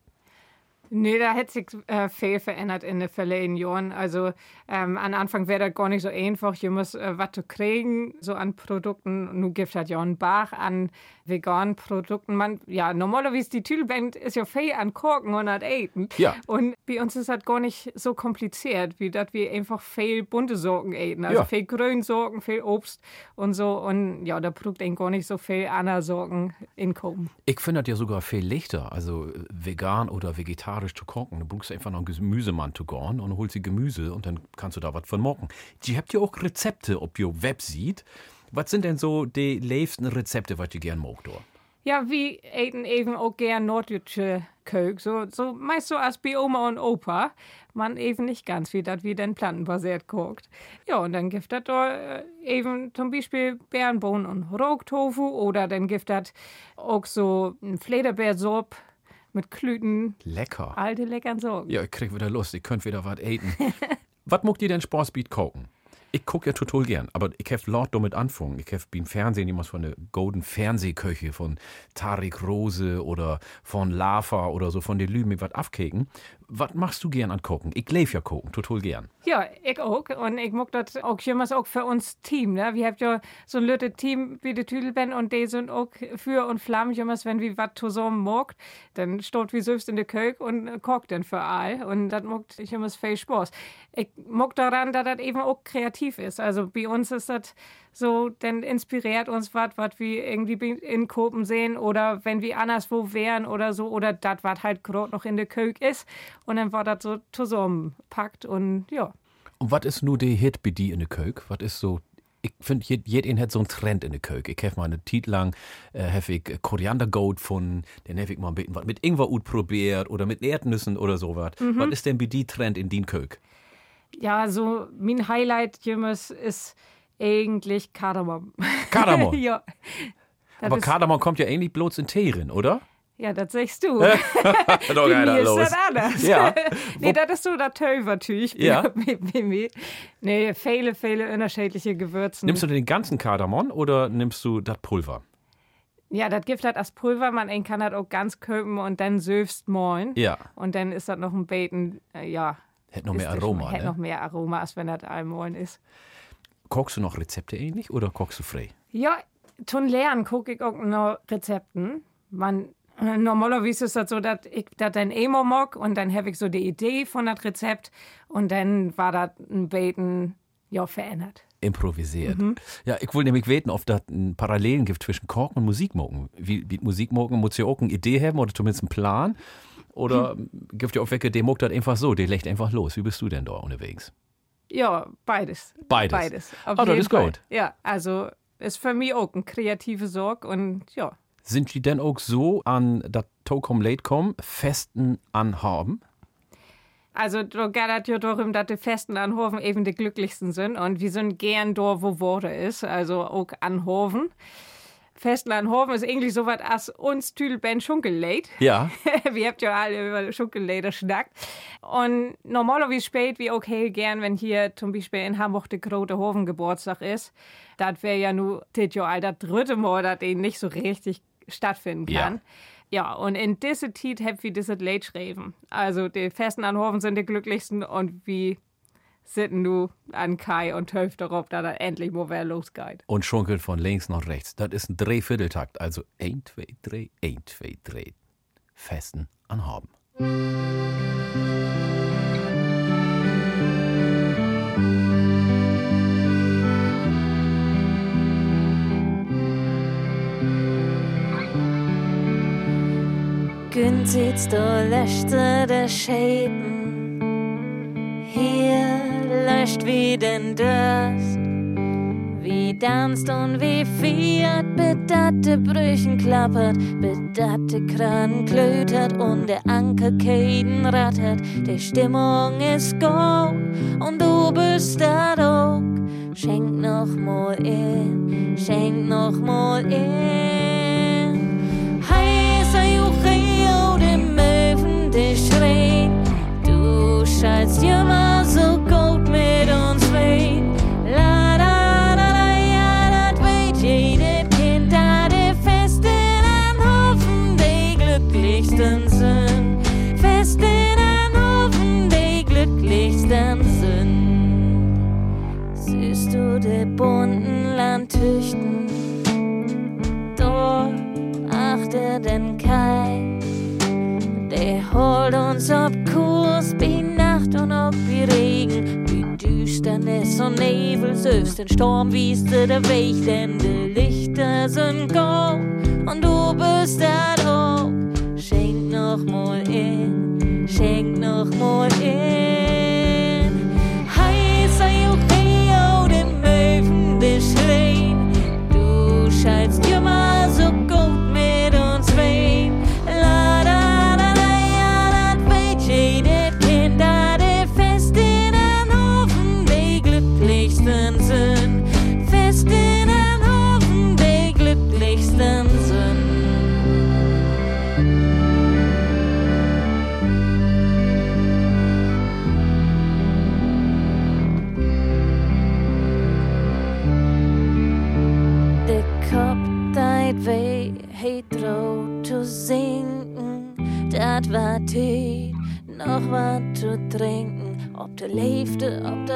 Nee, da hat sich äh, viel verändert in den vergangenen Jahren. Also ähm, am Anfang wäre das gar nicht so einfach, je muss äh, was zu kriegen, so an Produkten. Nun gibt es ja einen Bach an veganen Produkten. Man, ja, normalerweise die Tüdelband ist ja viel an Korken und an Eten.
Ja.
Und bei uns ist das gar nicht so kompliziert, wie dass wir einfach viel bunte Sorgen eten. Also
Ja.
viel Grünsorgen, viel Obst und so. Und ja, da braucht eigentlich gar nicht so viel andere Sorgen in Kommen.
Ich finde das ja sogar viel leichter, also vegan oder vegetarisch zu kochen. Du brauchst einfach noch einen Gemüsemann zu gehen und holst die Gemüse und dann kannst du da was von machen. Die habt ja auch Rezepte, ob ihr Website. Was sind denn so die liebsten Rezepte, was ihr gern oder?
Ja, wir eten eben auch gern norddeutsche Köch. So, so meist so als bei Oma und Opa. Man eben nicht ganz, wie das wie denn plantenbasiert kocht. Ja, und dann gibt das da äh, eben zum Beispiel Bärenbohnen und Rogtofu oder dann gibt das auch so ein Flederbeersuppe mit Klüten.
Lecker.
Alte leckeren Sorgen.
Ja, ich krieg wieder Lust, ich könnt wieder was eten. was mogt ihr denn Sportsbeat kochen? Ich guck ja total gern, aber ich hab laut damit anfangen. Ich hab beim Fernsehen jemals von der Golden Fernsehköche von Tarik Rose oder von Lava oder so von den Lüben was abkeken. Was machst du gern an Kochen? Ich lebe ja kochen, total gern.
Ja, ich auch. Und ich mag das auch jemals auch für uns Team. Ne? Wir haben ja so ein lütte Team wie die Tüdelband und die sind auch für und flamm jemals, wenn wir was zusammen mogt, dann steht wir selbst in der Küche und kocht dann für all. Und das macht jemals viel Spaß. Ich mag daran, dass das eben auch kreativ ist. Also bei uns ist das so, dann inspiriert uns was, was wir irgendwie in Kopen sehen oder wenn wir anderswo wären oder so oder das, was halt gerade noch in der Küche ist. Und dann war das so zusammenpackt und ja.
Und was ist nur der Hit bei dir in der Köch? Was ist so ich finde, jeder hat so einen Trend in der Köche. Ich habe mal eine Zeit lang äh, ich Koriandergold von, den habe ich mal ein bisschen was mit Ingwer probiert oder mit Erdnüssen oder sowas. Was ist denn bei dir Trend in den Köch?
Ja, so mein Highlight jemals ist eigentlich Kardamom.
Kardamom?
ja. Das
Aber
ist,
Kardamom kommt ja eigentlich bloß in Tee rein, oder?
Ja, das sagst du.
Doch
Bei mir ist
los.
das anders.
Ja.
nee, das ist so das Tövertüch.
Ja.
nee, viele, viele unterschiedliche Gewürze.
Nimmst du den ganzen Kardamom oder nimmst du das Pulver?
Ja, das gibt halt als Pulver, man kann das auch ganz köpen und dann söfst moin.
Ja.
Und dann ist das noch ein Beten, äh, ja.
Hätte noch mehr
ist
Aroma,
schon- Hätte
ne?
noch mehr Aroma, als wenn das allmoin ist.
Kochst du noch Rezepte ähnlich oder kochst du frei?
Ja, zum Lernen gucke ich auch noch Rezepten. Man, normalerweise ist das so, dass ich das dann immer mag und dann habe ich so die Idee von das Rezept und dann war das ein Beten, ja, verändert.
Improvisiert.
Mhm.
Ja, ich wollte nämlich weten, ob das einen Parallelen gibt zwischen Kochen und Musikmogen. Wie, wie Musikmogen muss ja auch eine Idee haben oder zumindest einen Plan. Oder gibt ja auch welche, die mag das einfach so, die legt einfach los. Wie bist du denn da unterwegs?
Ja, beides.
Beides.
Beides. Auf
Ah, das ist gut.
Ja, also ist für mich auch ein kreativer Sorg und ja.
Sind die denn auch so an das Tokom Late Com festen anhaben?
Also da geht es ja darum, dass die Festen an Hofen eben die glücklichsten sind und wir sind gern da, wo Worte ist, also auch an Hofen. Festen an Hofen ist eigentlich so was als uns Tüdelband Schunkelleid.
Ja.
wir habt ja alle über Schunkelleider schnackt. Und normalerweise spät wie heel gern, wenn hier zum Beispiel in Hamburg der Grote Hofen Geburtstag ist. Das wäre ja nur das Jahr das dritte Mal, dass den nicht so richtig stattfinden
Ja.
kann. Ja, und in diese Zeit habt wir dieses Lied geschrieben. Also die Festen an Hofen sind die glücklichsten und wir sitzen nu an Kai und töft darauf, dass das endlich mal wer losgeht.
Und schunkelt von links nach rechts. Das ist ein Dreivierteltakt. Also 1, 2, 3, 1, 2, 3. Festen anhaben.
Günstigt der letzte der Schäden. Hier löscht wie den Durst. Wie tanzt und wie fiert, bedatte Brüchen klappert, bedatte Kran klötert und der Ankerkäden rattert. Die Stimmung ist gut und du bist da auch. Schenk noch mal in, schenk noch mal in. Heißer Jucheo, dem Möwen, die schreien. Du scheinst immer so gut mit uns wehen. La da da da ja, das weet jedes Kind, da die Festen anhoffen, die glücklichsten sind. Festen anhoffen, die glücklichsten sind. Siehst du die bunten Landtüchten? Dort achter den Kai. Der holt uns auf Kurs, wie Nacht und ob wie Regen, wie Düsternis und Nebel, selbst den Sturm wieste der Weg, denn die Lichter sind gold und du bist da auch. Schenk noch mal in, schenk noch mal in. Heißer Jucheo, den Möwen, schreien, du scheinst immer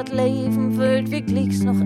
leefde, ob dat Leben füllt, wirklich noch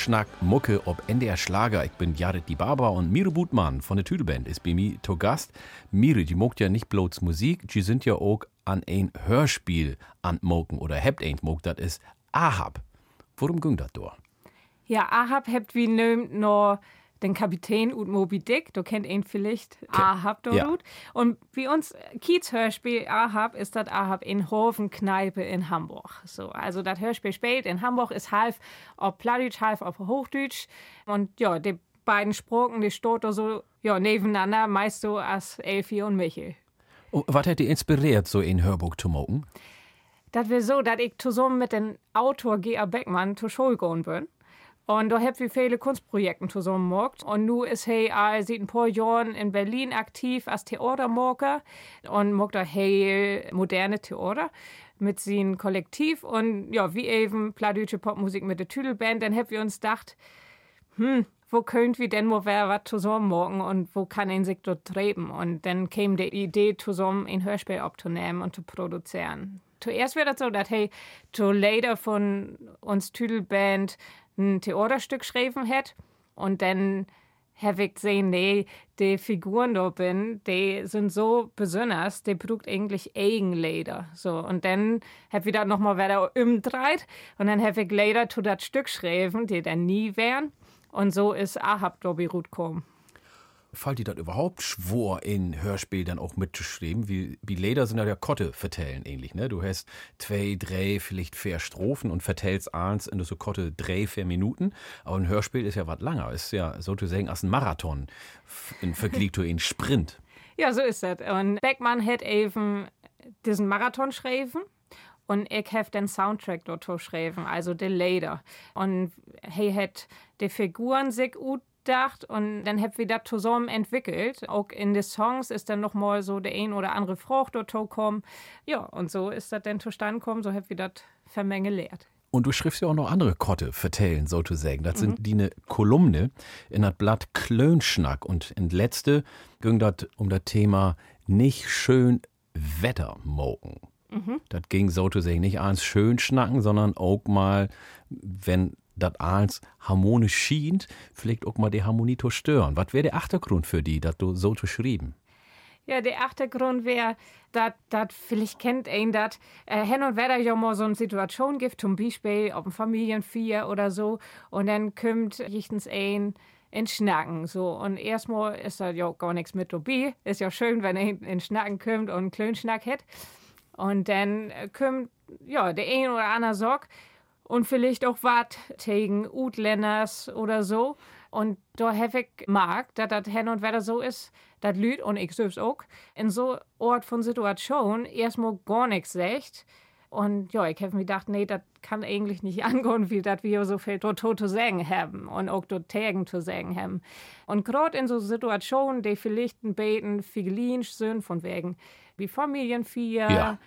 Schnack, Mucke ob NDR Schlager. Ich bin Jared die Barber und Mire Butmann von der Tüdelband ist bei mir zu Gast. Mire, die mogt ja nicht bloß Musik, die sind ja auch an ein Hörspiel anmoken oder hebt ein mokt, das ist Ahab. Worum ging das da?
Ja, Ahab hebt wie nömt no den Kapitän und Moby Dick, du kennt ihn vielleicht, Ahab, du
ja.
Und wie uns Kiez Hörspiel Ahab ist das Ahab in Hofenkneipe in Hamburg. So, also das Hörspiel spielt in Hamburg, ist halb auf Plattdeutsch, halb auf Hochdeutsch. Und ja, die beiden Sprachen, die da so ja, nebeneinander, meist so als Elfi und Michel.
Oh, was hat dich inspiriert, so ein Hörbuch zu machen?
Das wäre so, dass ich zusammen mit dem Autor G.A. Beckmann zur Schule gegangen bin. Und da hab wir viele Kunstprojekte zusammen gemacht. Und nu ist er seit ein paar Jahren in Berlin aktiv als Theatermacher und macht da hey moderne Theater mit seinem Kollektiv. Und ja, wie eben plattdeutsche Popmusik mit der Tüdelband. Dann haben wir uns gedacht, hm, wo könnt wir denn mal was zusammen machen und wo kann ein dort treiben? Und dann kam die Idee, zusammen ein Hörspiel aufzunehmen und zu produzieren. Zuerst wird das so, dass hey, zu Later von uns Tüdelband ein Theaterstück geschrieben hat und dann habe ich gesehen, nee, die Figuren da bin, die sind so besonders, die braucht eigentlich Eigenleder. So, und dann habe ich das nochmal wieder umdreht und dann habe ich Leder zu das Stück geschrieben, die dann nie wären. Und so ist Ahab Dobby Ruth gekommen.
Fällt dir das überhaupt schwor in Hörspiel dann auch mitzuschreiben? Wie, wie Leder sind ja der Kotte vertellen ähnlich, ne? Du hast zwei, drei, vielleicht vier Strophen und vertellst eins in so Kotte drei, vier Minuten. Aber ein Hörspiel ist ja was langer. Ist ja sozusagen als ein Marathon in Vergleich zu einem Sprint.
Ja, so ist das. Und Beckmann hat eben diesen Marathon geschrieben. Und ich habe den Soundtrack dort geschrieben, also die Leder. Und er hat die Figuren sich gut gedacht und dann haben wir das zusammen entwickelt. Auch in den Songs ist dann nochmal so der ein oder andere Frucht dort gekommen. Ja, und so ist das dann zustande gekommen, so haben wir das vermengelt.
Und du schriftst ja auch noch andere Kotte vertellen, sozusagen. Das sind die eine Kolumne in das Blatt Klönschnack. Und in letzte ging das um das Thema nicht schön Wetter mogen. Das ging sozusagen nicht ans schön schnacken, sondern auch mal, wenn das als harmonisch schien, vielleicht auch mal die Harmonie zu stören. Was wäre der Achtergrund für die, das du so zu schreiben?
Ja, der Achtergrund wäre, dass das vielleicht kennt ein, dass äh, hin und wieder ja mal so eine Situation gibt, zum Beispiel auf einem Familienfeier oder so, und dann kommt jichtens ein in Schnacken, so. Und erstmal ist da ja gar nichts mit dabei. Ist ja schön, wenn er in Schnacken kommt und einen kleinen Schnack hat. Und dann äh, kommt, ja, der ein oder andere Sorg und vielleicht auch was gegen Utländers oder so. Und da habe ich mag, dass das hin und wieder so ist, dass Lüd und ich selbst auch in so Ort von Situation erstmal gar nichts sagt. Und ja, ich habe mir gedacht, nee, das kann eigentlich nicht angehen, wie dass wir so viel dort zu sagen haben und auch dort Tagen zu sagen haben. Und gerade in so Situationen, die vielleicht ein bisschen figurinisch sind, von wegen wie Familienfeier,
Ja.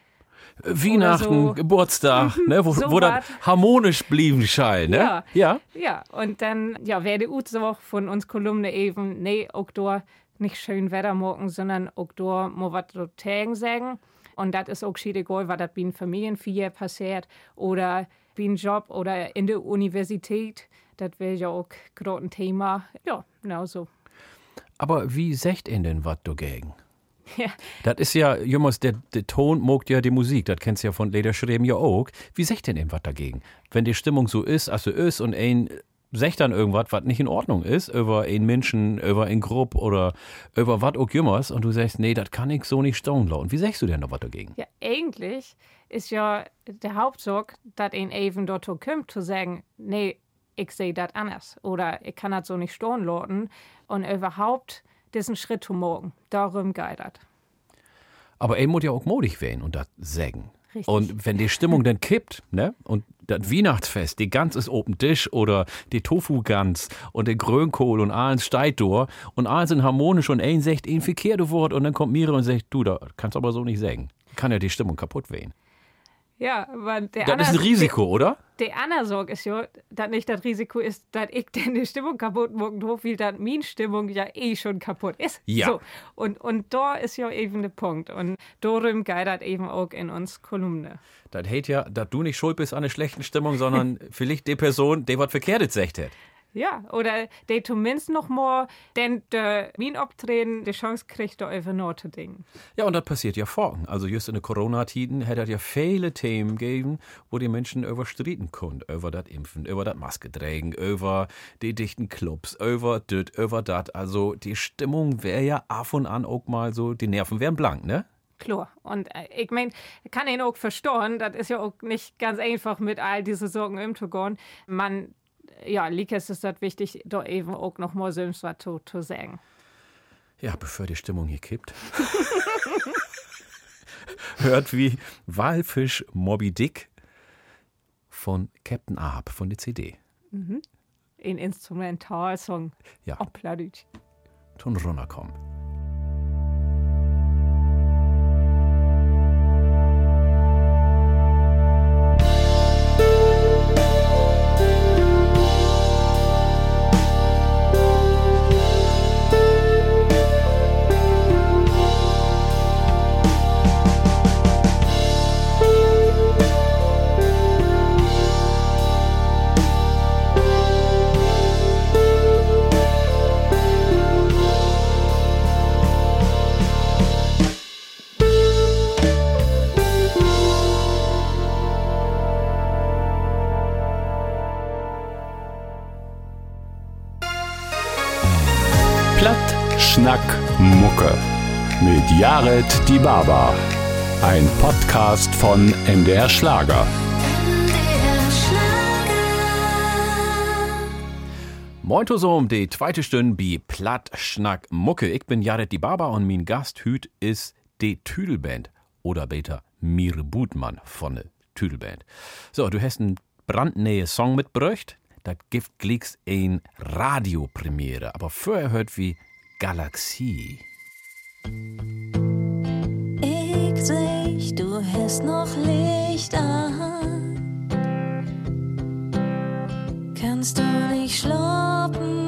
Weihnachten,
so.
Geburtstag, ne, wo,
So
wo das harmonisch blieben scheint, ne?
Ja.
ja.
Ja, und dann ja, wäre die Ursache von uns Kolumne eben, nee, auch da nicht schön Wetter morgen, sondern auch da mal was zu Tagen sagen. Und das ist auch schied egal, was das bei einer Familienfeier passiert oder bei einem Job oder in der Universität. Das wäre ja auch gerade ein Thema. Ja, genau so.
Aber wie sagt ihr denn was dagegen?
Ja.
Das ist ja, Jummers, der, der Ton mogt ja die Musik, das kennst du ja von Lederschreiben ja auch. Wie sagt denn was dagegen? Wenn die Stimmung so ist, als sie ist und ein sagt dann irgendwas, was nicht in Ordnung ist, über einen Menschen, über ein Grupp oder über was auch Jummers und du sagst, nee, das kann ich so nicht stehen lassen. Wie sagst du denn noch was dagegen?
Ja, eigentlich ist ja der Hauptzug, dass ein eben dort kommt, zu sagen, nee, ich sehe das anders oder ich kann das so nicht stehen lassen und überhaupt diesen Schritt zu morgen. Darum geht.
Aber er muss ja auch modig werden und das sagen.
Richtig.
Und wenn die Stimmung dann kippt, ne, und das Weihnachtsfest, die Gans ist oben Tisch oder die Tofu-Gans und der Grönkohl und alles steigt durch und alles sind harmonisch und ein sagt ein verkehrte Wort und dann kommt Mira und sagt, du, da kannst aber so nicht sagen. Kann ja die Stimmung kaputt werden.
Ja, aber der
Das ist ein Risiko, oder?
Der, der andere Sorge ist ja, dass nicht das Risiko ist, dass ich denn die Stimmung kaputt machen darf, weil dann meine Stimmung ja eh schon kaputt ist.
Ja.
So. Und, und da ist ja eben der Punkt. Und darum geht das eben auch in uns Kolumne.
Das heißt ja, dass du nicht schuld bist an einer schlechten Stimmung, sondern vielleicht die Person, die was Verkehrtes sagt hat.
Ja, oder die zumindest noch mal, denn der Wien Optreten die Chance kriegt, da über noch zu denken.
Ja, und das passiert ja vor. Also just in den Corona-Tiden hätte es ja viele Themen gegeben, wo die Menschen überstritten können. Über das Impfen, über das Maske tragen, über die dichten Clubs, über das, über das. Also die Stimmung wäre ja ab und an auch mal so, die Nerven wären blank, ne?
Klar. Und äh, ich meine, kann ihn auch verstehen, das ist ja auch nicht ganz einfach mit all diesen Sorgen umzugehen. Man ja, Likes ist das wichtig, da eben auch noch mal selbst was zu, zu sagen.
Ja, bevor die Stimmung hier kippt. Hört wie Walfisch Moby Dick von Captain Ahab von der CD.
Mhm. Ein Instrumentalsong.
Ja.
Plattdeutsch.
Ton runterkommen.
Jared Die Baba. Ein Podcast von MDR Schlager.
Moin zusammen, die zweite Stunde bei Platt, Schnack, Mucke. Ich bin Jared Die Baba und mein Gast hüt ist die Tüdelband. Oder besser Mire Budmann von der Tüdelband. So, du hast einen brandneue Song mitgebracht. Das gibt glicks ein Radiopremiere. Aber vorher hört wie Galaxie.
Ich seh, du hast noch Licht an. Kannst du nicht schlafen?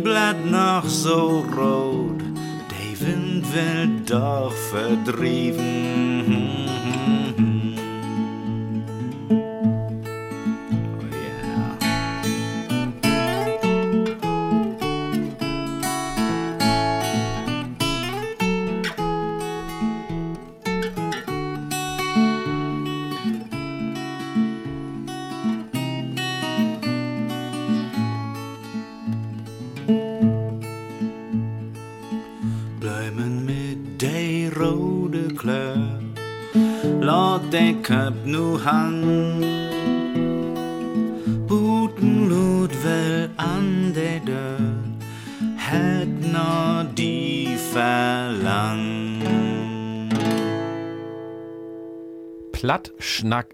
Wienblatt noch so rot, der Wind will doch verdrieven.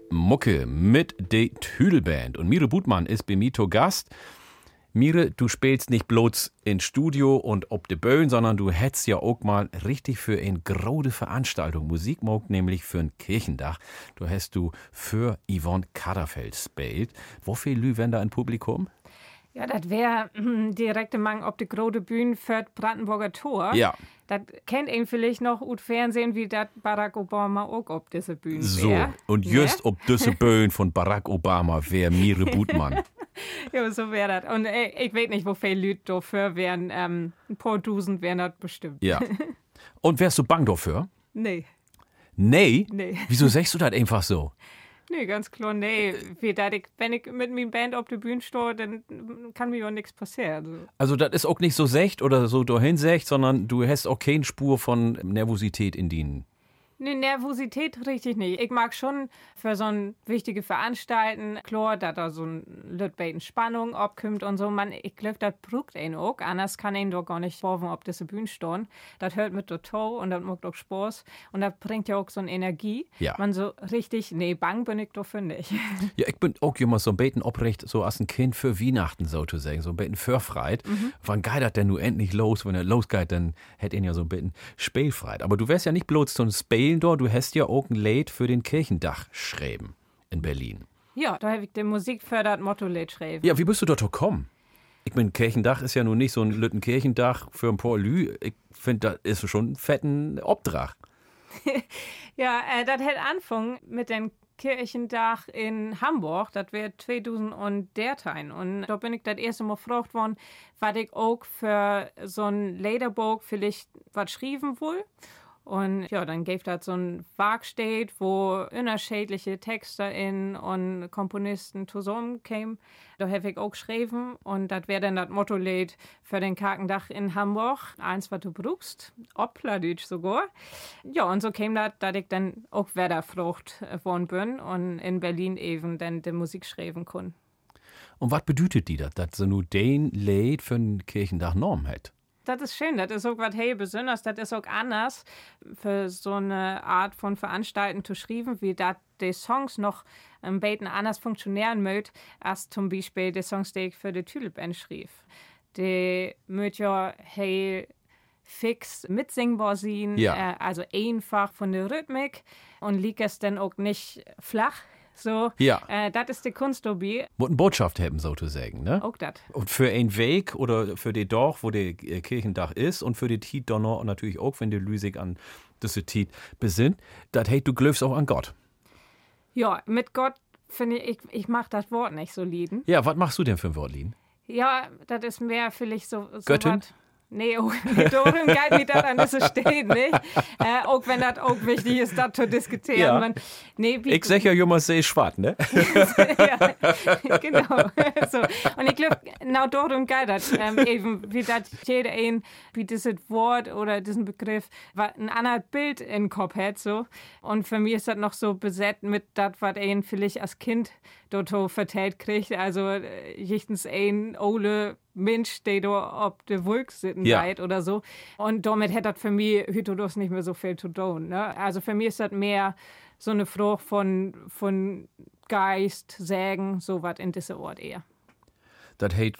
Mucke mit de Tüdelband. Und Mire Butmann ist bei mir zu Gast. Mire, du spielst nicht bloß in Studio und ob de Böen, sondern du hättest ja auch mal richtig für eine grode Veranstaltung Musik mogt, nämlich für ein Kirchendach. Du hast du für Yvonne Kaderfeld spielt. Wo viel Lü wenn da ein Publikum?
Ja, das wäre direkt im Mang ob die große Bühne für Brandenburger Tor.
Ja.
Das kennt ihn vielleicht noch gut Fernsehen, wie das Barack Obama auch ob diese Bühne
So,
wär.
und
Ne?
just ob diese Böen von Barack Obama wär Mire Butmann.
Ja, so wäre das. Und äh, ich weiß nicht, wo viele Leute dafür wären. Ähm, ein paar Dusend wären das bestimmt.
Ja. Und wärst du bang dafür?
Nee.
Nee?
Nee.
Wieso sagst du das einfach so?
Nee, ganz klar, nee. Wie dat wenn ich mit meiner Band auf der Bühne stehe, dann kann mir ja nichts passieren. Also,
Also das ist auch nicht so secht oder so dahin secht, sondern du hast auch keine Spur von Nervosität in denen.
Nee, Nervosität richtig nicht. Ich mag schon für so ein wichtige Veranstalten, klar, dass da so ein Lütbeiten Spannung abkommt und so. Man, ich glaube, das braucht einen auch. Anders kann ihn doch gar nicht vorwurfen, ob diese Bühne stehen. Das hört mit der Tour und das macht auch Spaß. Und das bringt ja auch so eine Energie.
Ja.
Man so richtig, nee, bang bin ich dafür nicht.
Ja, ich bin auch immer so ein bisschen oprecht, so als ein Kind für Weihnachten sozusagen, so ein bisschen förfreit. Wann geht das denn nun endlich los? Wenn er losgeht, dann hätte ihn ja so ein bisschen spielfreit. Aber du wärst ja nicht bloß so ein Spielen dort, du hast ja auch ein Lied für den Kirchendach schreiben in Berlin.
ja, da habe ich den Musikfördert Motto-Lied schreiben.
Ja, wie bist du dort gekommen? Ich mein, Kirchendach ist ja nun nicht so ein lütten Kirchendach für ein paar Lü. Ich finde, das ist schon ein fetten Obdrach.
Ja, äh, das hat angefangen mit dem Kirchendach in Hamburg. Das wäre 2013. Und da bin ich das erste Mal gefragt worden, was ich auch für so ein Lederbuch vielleicht was schreiben will. Und ja, dann gab das so ein Werkstatt, wo unterschiedliche Texte in und Komponisten zusammenkamen. Da habe ich auch geschrieben und das wäre dann das Motto-Lied für den Karkendach in Hamburg. Eins, was du brauchst, Oppladütsch sogar. Ja, und so kam das, dass ich dann auch Wetterfrucht geworden bin und in Berlin eben dann die Musik schreiben konnte.
Und was bedeutet die das, dass sie nur den Lied für ein Kirchendach Norm hat?
Das ist schön. Das ist auch was hey besonders. Das ist auch anders für so eine Art von Veranstalten zu schreiben, wie das die Songs noch ein bisschen anders funktionieren mögt, als zum Beispiel die Songs, die ich für die Tüdelband schrieb. Die mögt ja hey fix mitsingbar sein,
Ja.
äh, also einfach von der Rhythmik und liegt es dann auch nicht flach. So,
Ja.
äh, das ist die Kunst dabei.
Muss eine Botschaft haben, sozusagen, ne?
Auch das.
Und für einen Weg oder für den Dorf, wo der äh, Kirchendach ist und für die Tiet Donner und natürlich auch, wenn die Lüsig an diese Tiet besinnt, das hey, du glaubst auch an Gott.
Ja, mit Gott finde ich, ich, ich mag das Wort nicht so lieben.
Ja, was machst du denn für ein Wortlin?
Ja, das ist mehr vielleicht so. so
Göttin?
wat- Nee, auch darum geht wie das an das steht, nicht? Äh, auch wenn das auch wichtig ist, das zu diskutieren.
Ja.
Man, nee,
Ich sag ja immer sehr schwarz, ne?
ja, genau. so. Und ich glaube, genau darum geht das. Ähm, eben, wie das jeder ein, wie dieses Wort oder diesen Begriff, ein anderes Bild in den Kopf hat. So. Und für mich ist das noch so besetzt mit das, was ein vielleicht als Kind dort so vertellt kriegt. Also, äh, jichtens ein ole Mensch, der da ob der Wolk sitten
Ja.
seid oder so. Und damit hätte das für mich heute das nicht mehr so viel zu tun. Ne? Also für mich ist das mehr so eine Frucht von, von Geist, Sägen, so was in dieser Ort eher.
Das hey,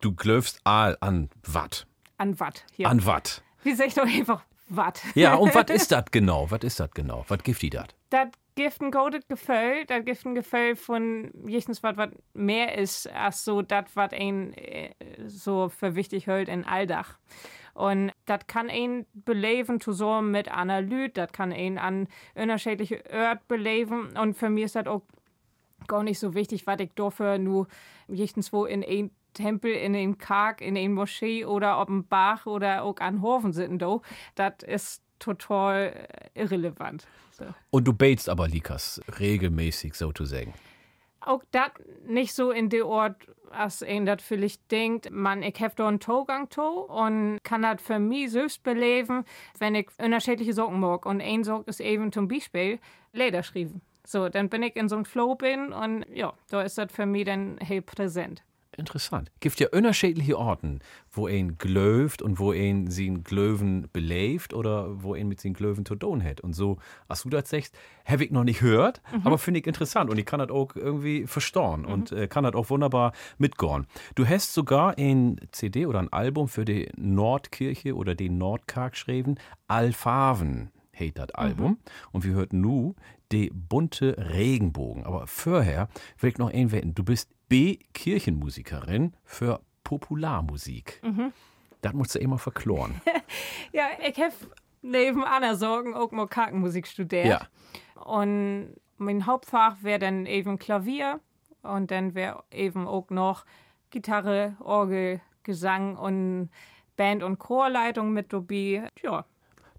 du glaubst all an wat.
An wat. Ja.
An wat.
Wie sag ich doch einfach wat.
Ja, und was ist das genau? Was ist das genau? Was gibt die das?
das ein gutes Gefühl, das gibt ein Gefühl von jechens was, was mehr ist, als so das, was ein äh, so für wichtig hält in Alldach. Und das kann ein beleben zusammen mit Lüd, das kann ein an unterschiedliche Ort beleben. Und für mich ist das auch gar nicht so wichtig, was ich dafür nur jechtens wo in ein Tempel, in ein Karg, in ein Moschee oder ob ein Bach oder auch an Hofen sitzen do. Das ist total äh, irrelevant. So.
Und du betest aber Likas regelmäßig sozusagen.
Auch das nicht so in der Ort, als ein das vielleicht denkt, man, ich habe da einen Togang to und kann das für mich selbst beleben, wenn ich unterschiedliche Socken mag. Und ein Sock ist eben zum Beispiel Leder schreiben. So, dann bin ich in so einem Flow bin und ja, da ist das für mich dann hey präsent.
Interessant. Gibt ja unterschiedliche Orten, wo ein glöft und wo ein sin Glöwen belebt oder wo ein mit sin Glöwen zu tun hat. Und so, als du das sagst, habe ich noch nicht gehört, aber finde ich interessant und ich kann das auch irgendwie verstauen und äh, kann das auch wunderbar mitgorn. Du hast sogar ein CD oder ein Album für die Nordkirche oder den Nordkarg geschrieben, Alfaven heißt das Album. Und wir hörten nu die bunte Regenbogen. Aber vorher will ich noch ein wetten. Du bist B-Kirchenmusikerin für Popularmusik. Das musst du immer verkloren.
Ja, ich habe neben anderen Sorgen auch mal Kartenmusik studiert.
ja.
Und mein Hauptfach wäre dann eben Klavier und dann wäre eben auch noch Gitarre, Orgel, Gesang und Band- und Chorleitung mit dabei. Ja,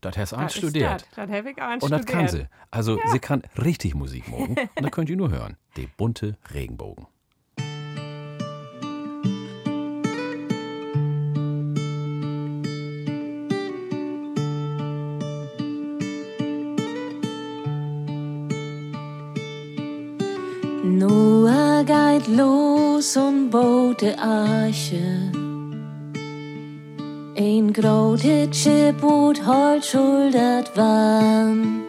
Das hast du
das ist
studiert.
Das, das habe ich auch
Und das kann sie. Also sie kann richtig Musik machen. Und da könnt ihr nur hören. Die bunte Regenbogen.
Geht los und baut die Arche. Ein großes Schiffboot holt schultert warm.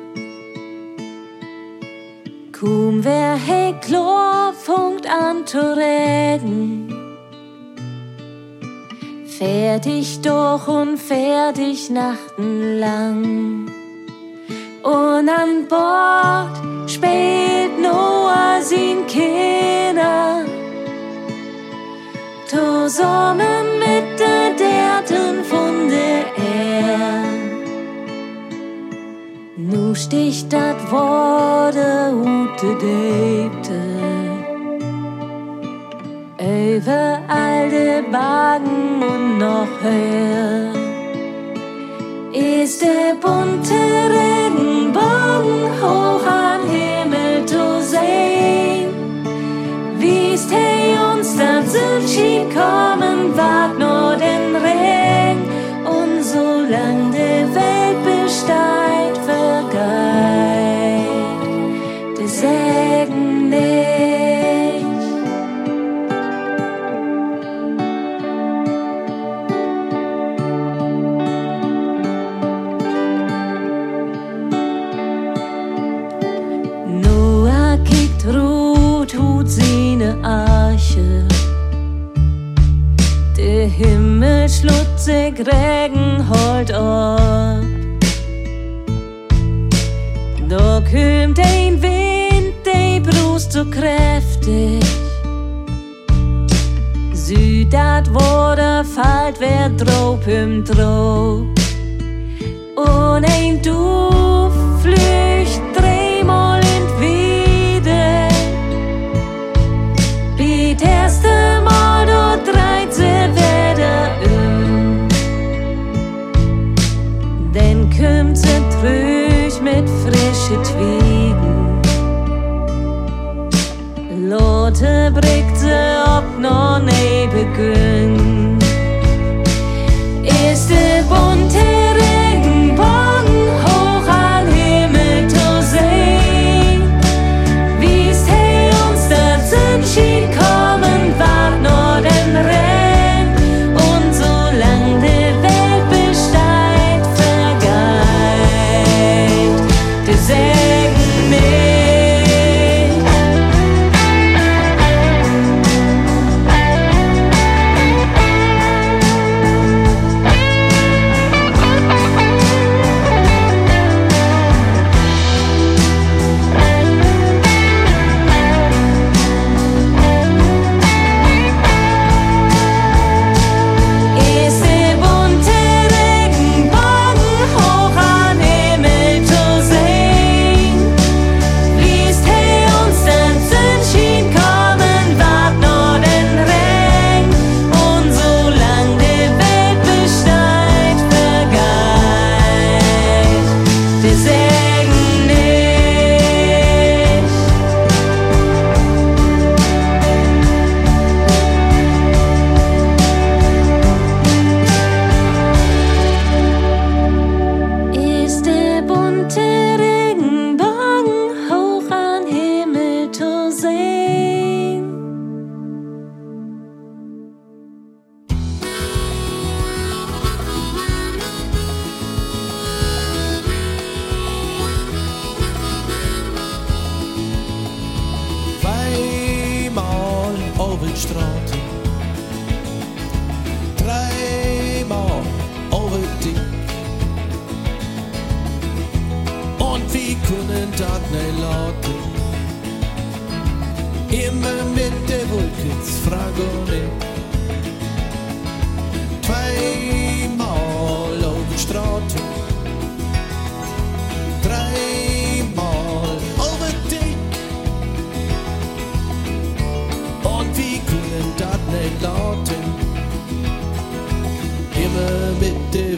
Kaum wer he klar funkt an zu regen. Fertig doch und fertig nachtenlang. Und an Bord spielt Noah sin Kinder. Zusammen mit der Derten von der Erde. Nu sticht dat Worte ute Debte. Über alte Bagen und noch höher ist der bunte Regenbogen hoch Musik Regen holt ab. Da kümt ein Wind, die Brust so kräftig. Süd Südat wurde fällt wer drauf im Trog. Und ein Du
끝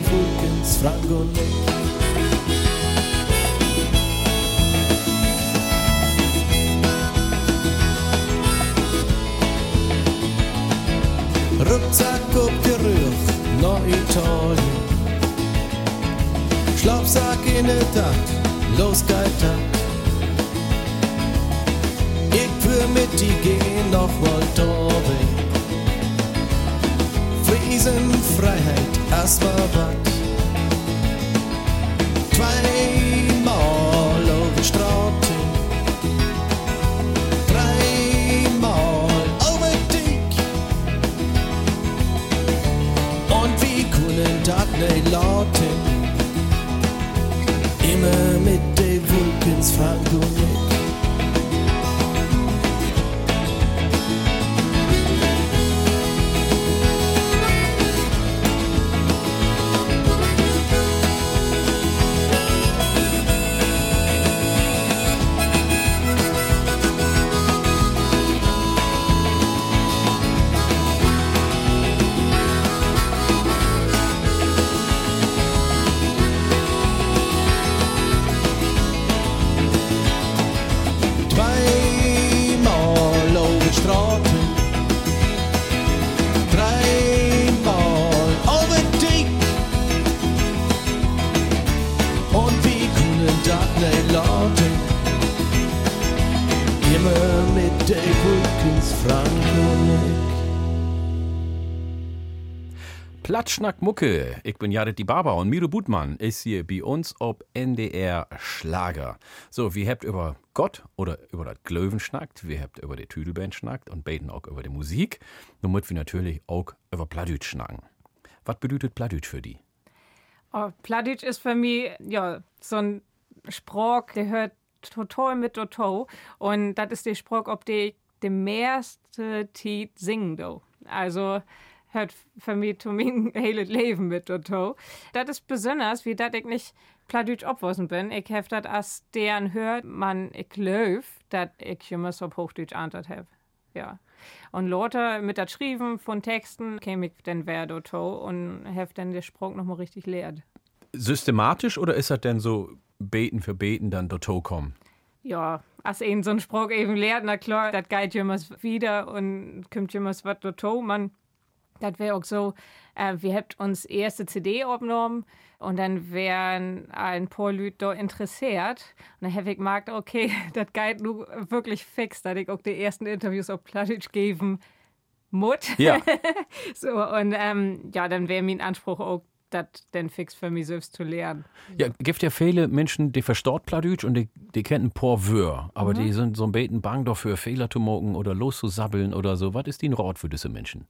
Wolkens Frangonet. Rucksack op die Rüch, nach Italien. Schlafsack in der Tat, los geht Ich will mit dir gehen, nochmal Torweg. Freiheit erstmal wart. Zweimal auf over Straße, dreimal auf over Dick. Und wie können das nicht lauten? Immer mit den Vulkins fahren
Platschnack Mucke. Ich bin Jared die Barber und Miro Butmann ist hier bei uns ob NDR Schlager. So, wir habt über Gott oder über das Glöwen schnackt, wir habt über die Tüdelband schnackt und beten auch über die Musik. Damit wir natürlich auch über Pladütsch schnacken. Was bedeutet Pladütsch für die?
Oh, Pladütsch ist für mich ja so ein Sprach, der hört total mit dazu. Und das ist der Sprach, ob die die meiste Zeit singen do. Also für mich zu mein heiles Leben mit dazu. Das ist besonders, wie dat ich nicht Pladütsch abwassen bin. Ich hab das als deren hört, man, ich glaub, dass ich immer so auf Hochdeutsch antwortet habe. Ja. Und Leute mit das Schreiben von Texten käme ich dann wer dazu und hab dann den Sprung nochmal richtig lehrt.
Systematisch oder ist das denn so beten für beten dann dazu kommen?
Ja, als eben so ein Spruch eben lehrt, na klar, das geht jemals wieder und kommt jemals was dazu. Man, das wäre auch so, äh, wir habt uns erste CD aufgenommen und dann wären ein paar Leute da interessiert. Und dann habe ich gemerkt, okay, das geht nur wirklich fix, dass ich auch die ersten Interviews auf Plattdeutsch geben muss.
Ja.
so, und ähm, ja, dann wäre mein Anspruch auch, das dann fix für mich selbst zu lernen.
Ja, gibt ja viele Menschen, die verstaut Pladütsch und die, die kennen ein paar Wör, aber
Mhm.
die sind so ein beten bang dafür, Fehler zu machen oder loszusabbeln oder so. Was ist die ein Rat für diese Menschen?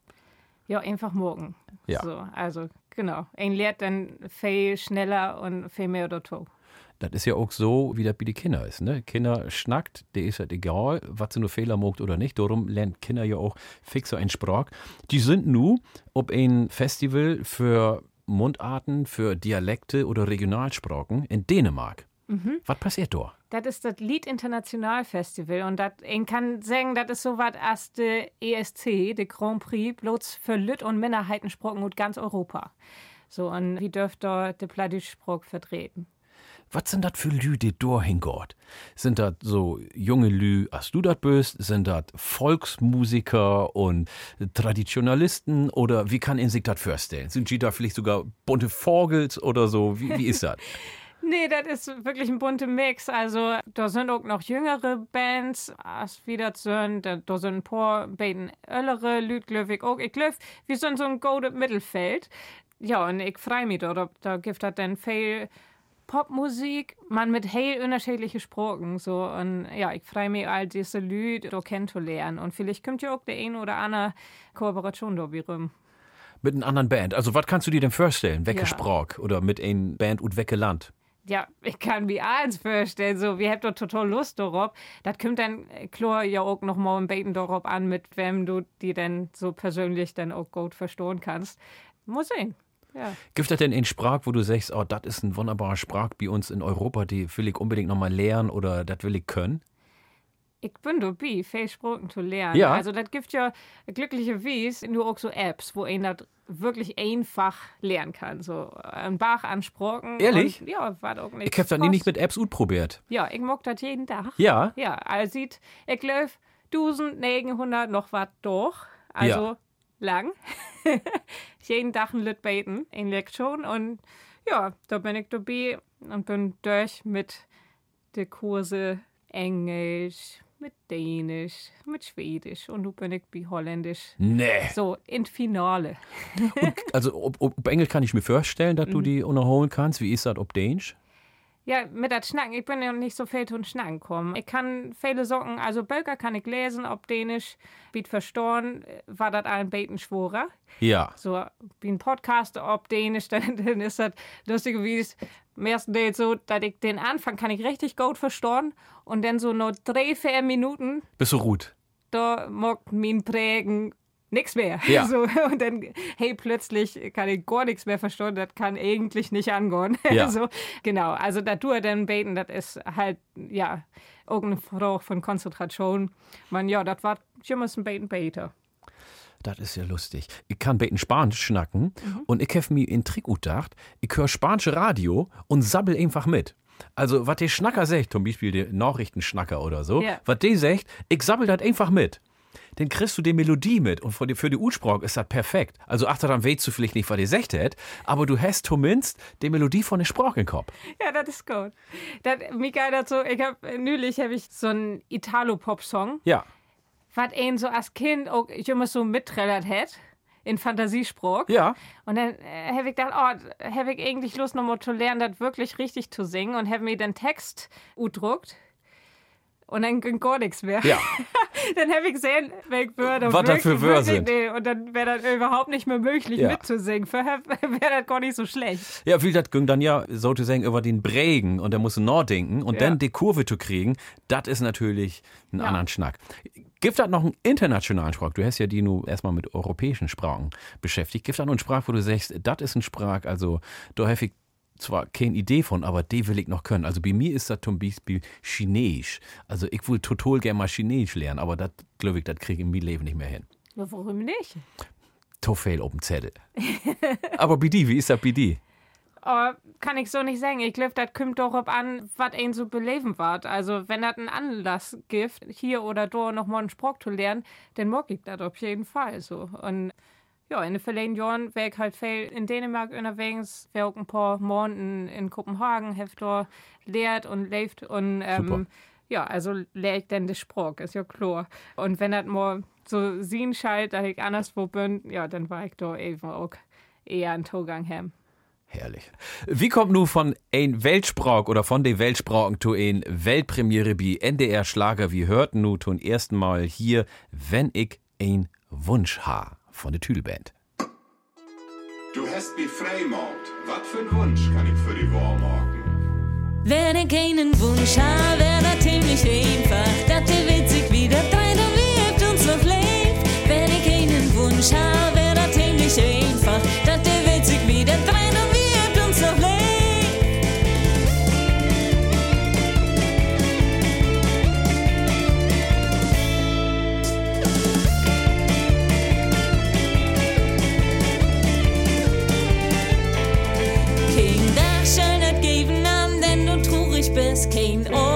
Ja, einfach morgen.
Ja.
So, also genau. Ein lernt dann viel schneller und viel mehr dazu.
Das ist ja auch so, wie das bei den Kindern ist. Ne? Kinder schnackt, der ist halt egal, was sie nur Fehler macht oder nicht. Darum lernt Kinder ja auch fixer ein Sprach. Die sind nu ob ein Festival für Mundarten, für Dialekte oder Regionalsprachen in Dänemark. Was passiert da?
Das ist das Lied International Festival und das, ich kann sagen, das ist so was als der ESC, der Grand Prix, bloß für Lüt und Minderheitensprachen und ganz Europa. So, und wie dürft da der Plattdeutsch-Sprach vertreten?
Was sind das für Lü, die da hingort? Sind das so junge Lü, als du das bist? Sind das Volksmusiker und Traditionalisten? Oder wie kann in sich das vorstellen? Sind die da vielleicht sogar bunte Vogels oder so? Wie, wie ist das?
Nee, das ist wirklich ein bunter Mix. Also, da sind auch noch jüngere Bands, als wie das sind. Da, sind ein paar beiden ältere glaub ich auch. Ich glaube, wir sind so ein goldes Mittelfeld. Ja, und ich freue mich da. Da, gibt es dann viel Popmusik, man mit heel unterschiedlichen Sprachen. So. Und ja, ich freue mich, all diese Leute da kennenzulernen. Und vielleicht kommt ja auch der ein oder andere Kooperation da rum.
Mit einer anderen Band. Also, was kannst du dir denn vorstellen? Welche
Ja.
Sprach? Oder mit einer Band und welche Land?
Ja, ich kann mir eins vorstellen, so, wir habt doch total Lust darauf. Das kommt dann, äh, klar, ja auch noch mal ein bisschen darauf an, mit wem du die denn so persönlich dann auch gut verstehen kannst. Muss sehen. Ja.
Gibt es denn einen Sprach, wo du sagst, oh, das ist ein wunderbarer Sprach bei uns in Europa, die will ich unbedingt nochmal lernen oder das will ich können?
Ich bin dabei, viel Sprachen zu lernen.
Ja.
Also, das gibt ja glücklicherweise nur auch so Apps, wo ein das wirklich einfach lernen kann. So ein Bach ansprochen.
Ehrlich?
Und, ja, war auch nicht.
Ich habe das nie nicht mit Apps utprobiert.
Ja, ich mag das jeden Tag.
Ja?
Ja, also sieht, ich glaube, 1900 noch was durch. Also
Ja.
lang. jeden Tag ein Lit beten in Lektion. Und ja, da bin ich dabei und bin durch mit den Kurse Englisch, mit Dänisch, mit Schwedisch und nun bin ich bei Holländisch.
Nee.
So, in Finale.
Also, ob, ob Englisch kann ich mir vorstellen, dass du
Mhm.
die unterholen kannst. Wie ist das ob Dänisch?
Ja, mit das Schnacken, ich bin ja nicht so viel zum Schnacken kommen. Ich kann viele Socken, also Bölker kann ich lesen, ob Dänisch, biet verstoren, war das ein Beten schworer.
Ja.
So, wie ein Podcast, ob Dänisch, dann, dann ist das lustig, wie es am ersten Date so, dass ich den Anfang kann ich richtig gut verstoren und dann so nur drei, vier Minuten,
Bist du gut?
da mag mein Prägen nix mehr.
Ja.
So, und dann, hey, plötzlich kann ich gar nichts mehr verstehen, das kann eigentlich nicht angehen.
Ja.
so, genau, also da du dann beten, das ist halt, ja, irgendeine Frage von Konzentration. Man, ja, das war schon mal ein Beten Beter.
Das ist ja lustig. Ich kann beten Spanisch schnacken
Mhm.
und ich habe mir in Trick gedacht, ich höre spanische Radio und sabbel einfach mit. Also, was der Schnacker sagt, zum Beispiel der Nachrichtenschnacker oder so,
Ja.
was der sagt, ich sabbel das einfach mit. Dann kriegst du die Melodie mit und für die, für die Ursprung ist das perfekt. Also, ach, dann weißt du vielleicht nicht, was der sagt hat, aber du hast zumindest die Melodie von der Sprache im Kopf.
Ja, das ist gut. Das, Mika, so, ich hab, neulich habe ich so einen Italo-Pop-Song,
Ja.
was ihn so als Kind auch immer so mittrellert hat. in Fantasiespruch.
Ja.
Und dann äh, habe ich gedacht, oh, habe ich eigentlich Lust, nochmal zu lernen, das wirklich richtig zu singen und habe mir den Text udruckt. Und dann ging gar nichts mehr.
Ja.
dann habe ich gesehen, welche Wörter
Was das für Wörter sind.
Nee, und dann wäre das überhaupt nicht mehr möglich
Ja.
mitzusingen. Vorher wäre das gar nicht so schlecht.
Ja, viel das ging dann ja sozusagen über den Bregen und der musste nachdenken und
Ja.
dann die Kurve zu kriegen, das ist natürlich ein
Ja.
anderen Schnack. Gibt das noch einen internationalen Sprach? Du hast ja die nur erstmal mit europäischen Sprachen beschäftigt. Gibt das noch einen Sprach, wo du sagst, das ist ein Sprach, also da ich zwar keine Idee von, aber die will ich noch können. Also bei mir ist das zum Beispiel Chinesisch. Also ich will total gerne mal Chinesisch lernen, aber das glaube ich, das kriege ich in meinem Leben nicht mehr hin.
Ja, warum nicht?
To fail auf dem Zettel. aber bei dir, wie ist das bei dir?
Aber kann ich so nicht sagen. Ich glaube, das kommt doch ab an, was ein so beleben wird. Also, wenn das einen Anlass gibt, hier oder da nochmal einen Spruch zu lernen, dann mag ich das auf jeden Fall so. Und ja, in den vergangenen Jahren wäre ich halt viel in Dänemark unterwegs, wäre auch ein paar Monaten in Kopenhagen, hab da lehrt und lebt und ähm, ja, also lehre ich dann den Spruch, ist ja klar. Und wenn das mal so sehen scheint, dass ich anderswo bin, ja, dann war ich da eben auch eher ein Togang haben.
Herrlich. Wie kommt nu von ein Weltsprach oder von der Weltsprachen zu ein Weltpremiere bei NDR Schlager? Wir hörten nu zum ersten Mal hier, wenn ich ein Wunsch ha von der Tüdelband.
Du hast mich freimalt. Was für ein Wunsch kann ich für die Wahl machen?
Wenn ich einen Wunsch habe, wäre das ziemlich einfach. Das der witzig wieder dein und wie uns noch lebt. Wenn ich einen Wunsch habe, wäre das ziemlich einfach. Das der witzig wieder dein traurig bist.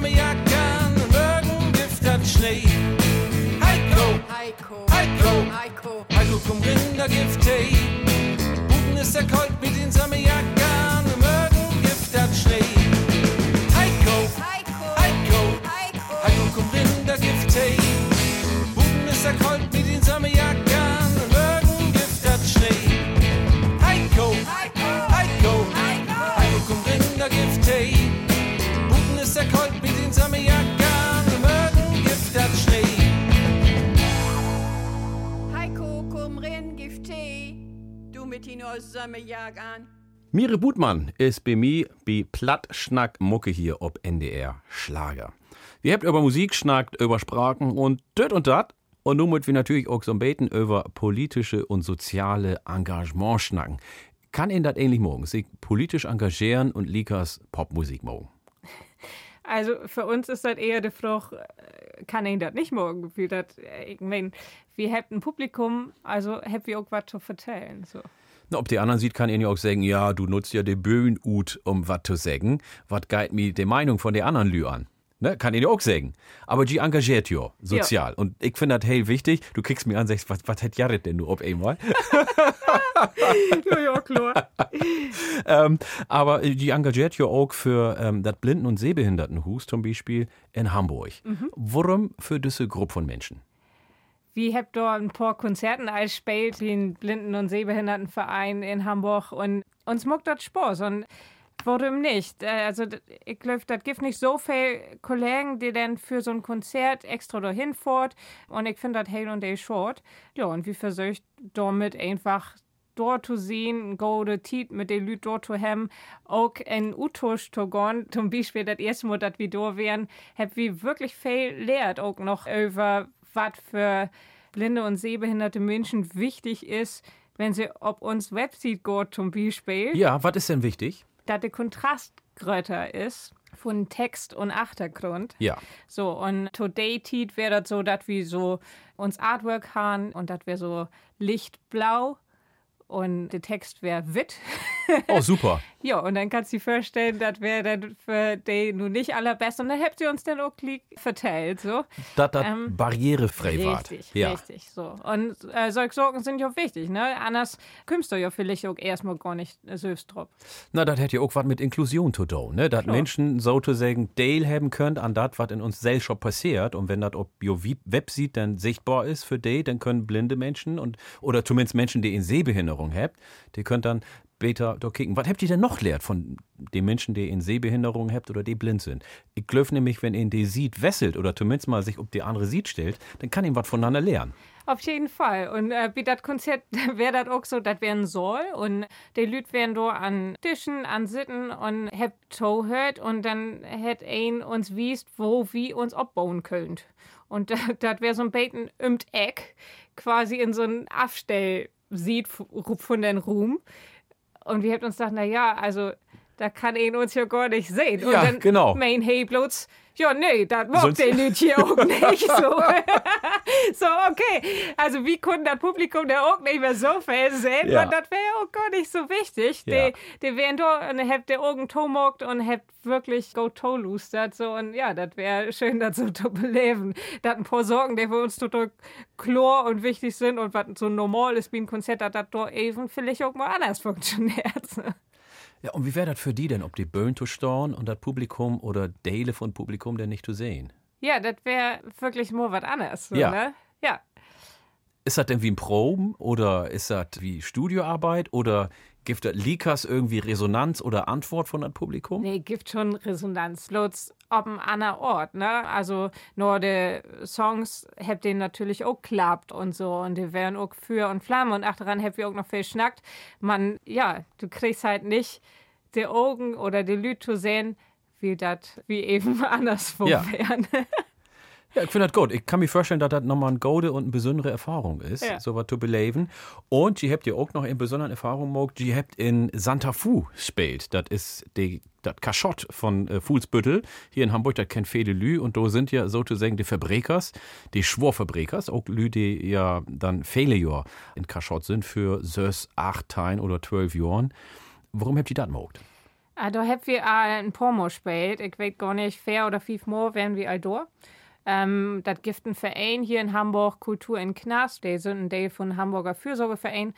Mit den Sommerjackern, mögen Gift hat Schnee.
Mire Butmann ist bei mir bei Plattschnack Mucke hier ob NDR Schlager. Wir habt über Musik schnackt, über Sprachen und döt und dat. Und nun müssen wir natürlich auch so ein Beten über politische und soziale Engagement schnacken. Kann Ihnen das ähnlich morgen? Sich politisch engagieren und Likas Popmusik morgen?
Also für uns ist das eher die Frage, kann ich das nicht morgen? Wie das, äh, ich mein, wir haben ein Publikum, also haben wir auch was zu erzählen. So.
Ob die anderen sieht, kann Ihnen ja auch sagen, ja, du nutzt ja den Böen ut, um was zu sagen. Was geht mir die Meinung von der anderen Lü an? Ne, kann Ihnen ja auch sagen. Aber die engagiert ja sozial. Und ich finde das hey wichtig. Du kriegst mir an, sagst, was, was hat Jared denn du ob einmal?
ja, ja, klar.
ähm, aber die engagiert ja auch für ähm, das Blinden- und Sehbehindertenhus zum Beispiel in Hamburg.
Mhm.
Warum für diese Gruppe von Menschen?
Wir haben dort ein paar Konzerten als spielt, den Blinden- und Sehbehindertenverein in Hamburg und uns macht das Spaß. Und warum nicht? Äh, Also, ich glaube, das gibt nicht so viele Kollegen, die dann für so ein Konzert extra dahin fährt. Und ich finde das hell und day short. Ja, und wir versuchen damit einfach dort zu sehen, gute Tiet mit den Leuten dort zu haben, auch in Utosch zu gehen. Zum Beispiel das erste Mal, dass wir dort wären, haben wir wirklich viel lehrt, auch noch über was für blinde und sehbehinderte Menschen wichtig ist, wenn sie auf uns Website geht zum Beispiel
Ja, was ist denn wichtig?
dass der Kontrast größer ist von Text und Achtergrund.
Ja.
So, und today Tiet wäre das so, dass wir so uns Artwork haben und das wäre so lichtblau und der Text wäre witt.
Oh, super.
ja, und dann kannst du dir vorstellen, das wäre dann für die nun nicht allerbest. Und dann habt ihr uns dann auch gleich verteilt, so.
Dass das
Ähm,
barrierefrei war.
Richtig,
Ja.
richtig, so. Und äh, solche Sorgen sind ja auch wichtig, ne? Anders kommst du ja vielleicht auch erstmal gar nicht äh, selbst drauf.
Na, das hätte ja auch was mit Inklusion zu tun, ne? Dass. Menschen sozusagen Teil haben können an das, was in uns selbst schon passiert. Und wenn das auf jo Website dann sichtbar ist für die, dann können blinde Menschen und, oder zumindest Menschen, die in Sehbehinderung haben, die können dann später da kicken. Was habt ihr denn noch lehrt von den Menschen, die in Sehbehinderung habt oder die blind sind? Ich glaube nämlich, wenn ihn die sieht, wesselt oder zumindest mal sich auf die andere sieht stellt, dann kann ihm was voneinander lernen.
Auf jeden Fall. Und äh, wie das Konzert wäre das auch so, das wären soll. Und die Leute wären da an Tischen, an Sitten und habt zuhört und dann hätt ein uns wiest, wo wir uns abbauen könnt. Und das wäre so ein Beten im Eck, quasi in so ein Abstell sieht von den Ruhm. Und wir hätten uns gedacht, na ja, also da kann ihn uns ja gar nicht sehen. Und
Ja,
dann
genau.
mein hey bloß, ja, nee, das mag
Sonst-
den Leute hier auch nicht so. so, okay. Also, wie konnten das Publikum da auch nicht mehr so viel sehen?
Ja.
Und das wäre auch gar nicht so wichtig.
Ja.
Die, die wären da und habt der Augen tomockt und habt wirklich go to lustert. So, und ja, das wäre schön, das so zu beleben. Das ein paar Sorgen, die für uns total klar und wichtig sind und was so normal ist wie ein Konzert, dass das da eben vielleicht auch mal anders funktioniert.
Ja, und wie wäre das für die denn, ob die Böen zu storn und das Publikum oder Teile von Publikum denn nicht zu sehen?
Ja, das wäre wirklich mal was anderes. So,
Ja.
Ne? Ja.
Ist das denn wie ein Proben oder ist das wie Studioarbeit oder gibt Likas irgendwie Resonanz oder Antwort von das Publikum?
Nee, gibt schon Resonanz. Bloß ob ein anderer Ort, ne? Also nur die Songs habt ihr natürlich auch klappt und so und die werden auch für und Flamme und achteran habt ihr auch noch viel schnackt. Man, ja, du kriegst halt nicht die Augen oder die Leute zu sehen, wie das wie eben anderswo
Ja.
wären.
Ja, ich finde das gut. Ich kann mir vorstellen, dass das nochmal eine gute und eine besondere Erfahrung ist,
Ja.
so was zu beleben. Und ihr habt ja auch noch in besonderen Erfahrung gemacht, ihr habt in Santa Fu gespielt. Das ist die, das Kaschott von äh, Fuhlsbüttel. Hier in Hamburg, das kennt viele Lü. Und da sind ja sozusagen die Verbrekers, die Schworverbrekers, auch Lü, die ja dann viele Jahre in Kaschott sind für sös acht Tein oder zwölf Jahren. Warum habt ihr das gemacht?
Ah, da haben wir auch ein Mal gespielt. Ich weiß gar nicht, vier oder fünf Mal wären wir all da. Ähm, das gibt ein Verein hier in Hamburg, Kultur in Knast. Die sind ein Teil von Hamburger Fürsorgeverein.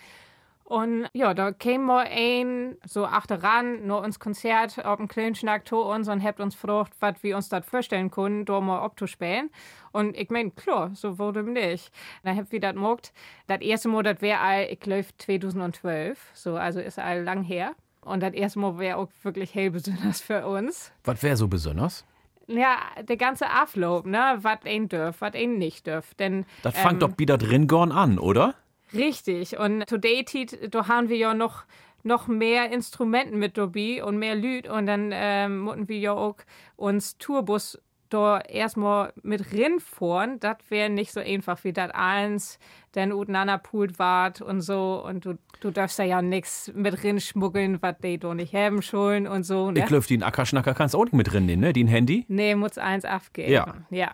Und ja, da käme mal ein, so achteran, nur uns Konzert auf dem kleinen Schnack to uns und habt uns gefragt, was wir uns das vorstellen können, da mal abzuspielen. Und ich mein, klar, so wurde nicht. Dann habt wir das gemacht. Das erste Mal, das wäre all, ich glaube, 2012. So, also ist all lang her. Und das erste Mal wäre auch wirklich hell besonders für uns.
Was wäre so besonders?
Ja, der ganze Ablauf, ne, was ein dürft, was ein nicht dürft. Denn
Das fängt
ähm,
doch wieder drin gorn an, oder?
Richtig. Und today, da haben wir ja noch, noch mehr Instrumenten mit dabei und mehr Lüd. Und dann ähm, mussten wir ja auch uns Tourbus da erstmal mit rinfahren. Das wäre nicht so einfach wie das eins, denn uteinander poolt wart und so. Und du, du darfst da ja nichts mit rin schmuggeln, was die da nicht haben schon und so. Ne?
Ich glaube, den Ackerschnacker kannst du auch nicht mit drin nehmen, ne? Den Handy.
Nee, muss eins abgeben.
Ja.
Ja.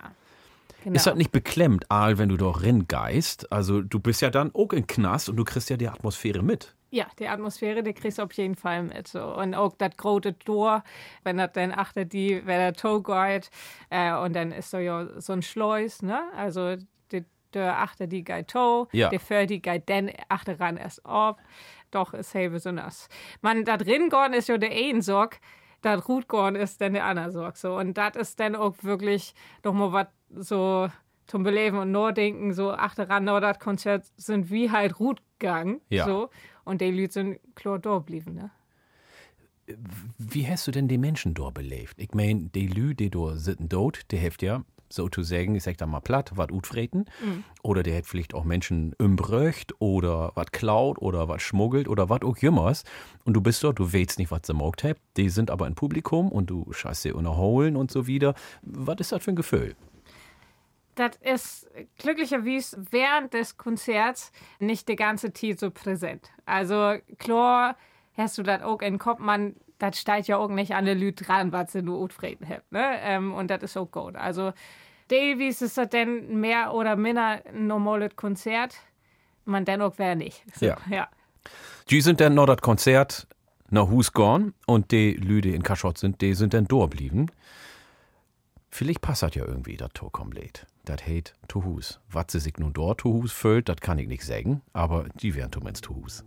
Genau.
Ist das nicht beklemmt, Aal, wenn du doch ringeist? Also du bist ja dann auch in Knast und du kriegst ja die Atmosphäre mit.
Ja, die Atmosphäre, die kriegst du auf jeden Fall mit. So. Und auch das große Tor, wenn das dann achter die, wenn der Toe geht, äh, und dann ist da ja so ein Schleus, ne? Also der achter die geht Toe,
Ja.
der für die geht dann achter ran erst ab. Doch ist hell besonders. Man, da drin gorn ist ja der einen Sorg, das Rutgorn ist dann der andere Sorg. So. Und das ist dann auch wirklich nochmal was so zum Beleben und Nordenken, so achteran, nur das Konzert sind wie halt Rutgang.
Ja.
So. Und die Leute sind klar da geblieben, ne?
Wie hast du denn die Menschen dort belebt? Ich mein, die Lü, die dort sitzen dort, die hilft ja, so zu sagen, ich sag da mal platt, was utfreten.
Mhm.
Oder der hat vielleicht auch Menschen umbröcht oder was klaut oder was schmuggelt oder was auch jümmers. Und du bist dort, du weißt nicht, was sie gemacht habt. Die sind aber im Publikum und du scheißt sie unterholen und so wieder. Was ist das für ein Gefühl?
Das ist glücklicherweise während des Konzerts nicht die ganze Zeit so präsent. Also klar hast du das auch in den Kopf, man, das steigt ja auch nicht an der Leute dran, was sie nur utfreden habt. Ne? Ähm, und das ist auch gut. Also Davies ist das dann mehr oder minder ein normales Konzert. Man dennoch wäre nicht.
Ja.
ja.
Die sind dann noch das Konzert nach Hus gorn und die Lüde in Kaschott sind, die sind dann durchblieben. Vielleicht passt das ja irgendwie, das Tor komplett. Das heit to Hus. Was sie sich nun dort to Hus füllt, das kann ich nicht sagen, aber die wären zumindest to Hus.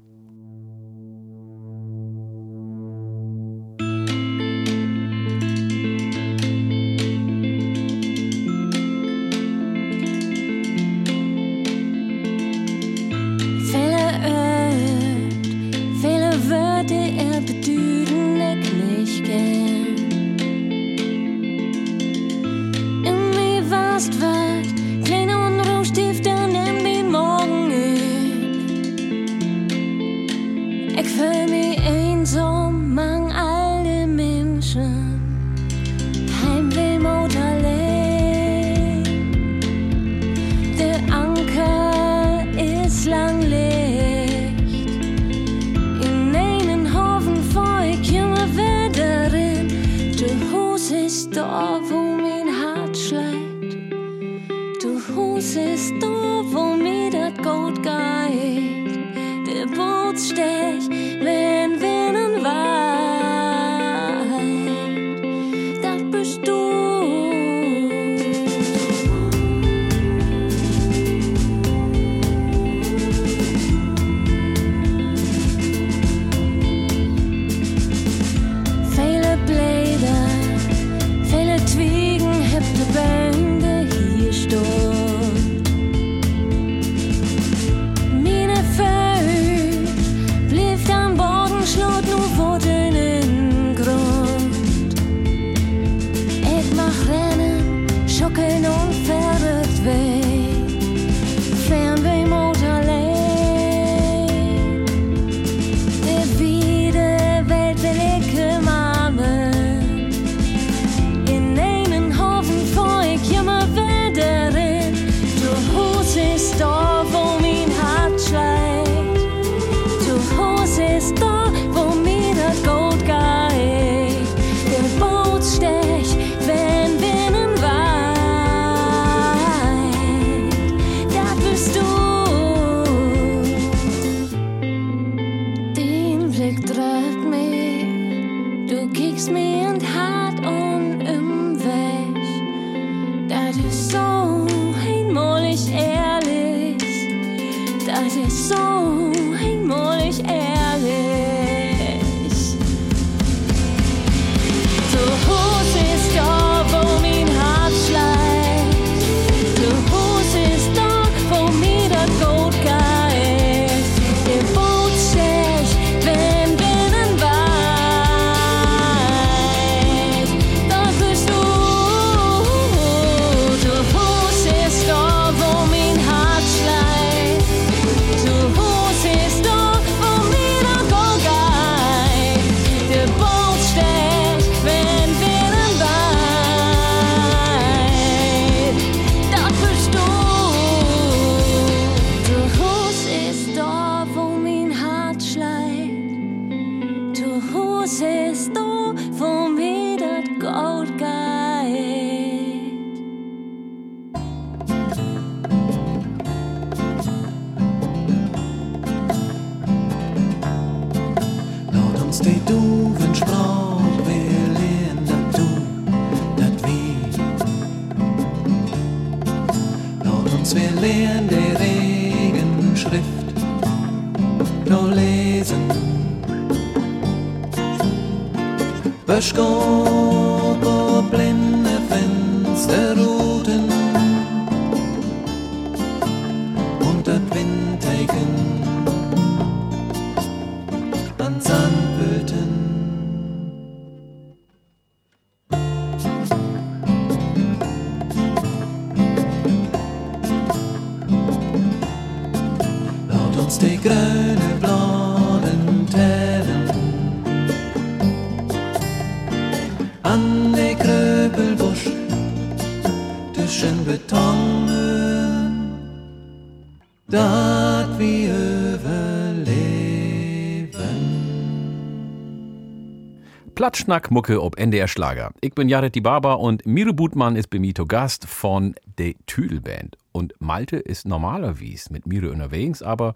Platschnack Mucke ob NDR Schlager. Ich bin Jared die Barber und Miro Butmann ist bei mir zu Gast von der Tüdelband. Und Malte ist normalerweise mit Miro unterwegs, aber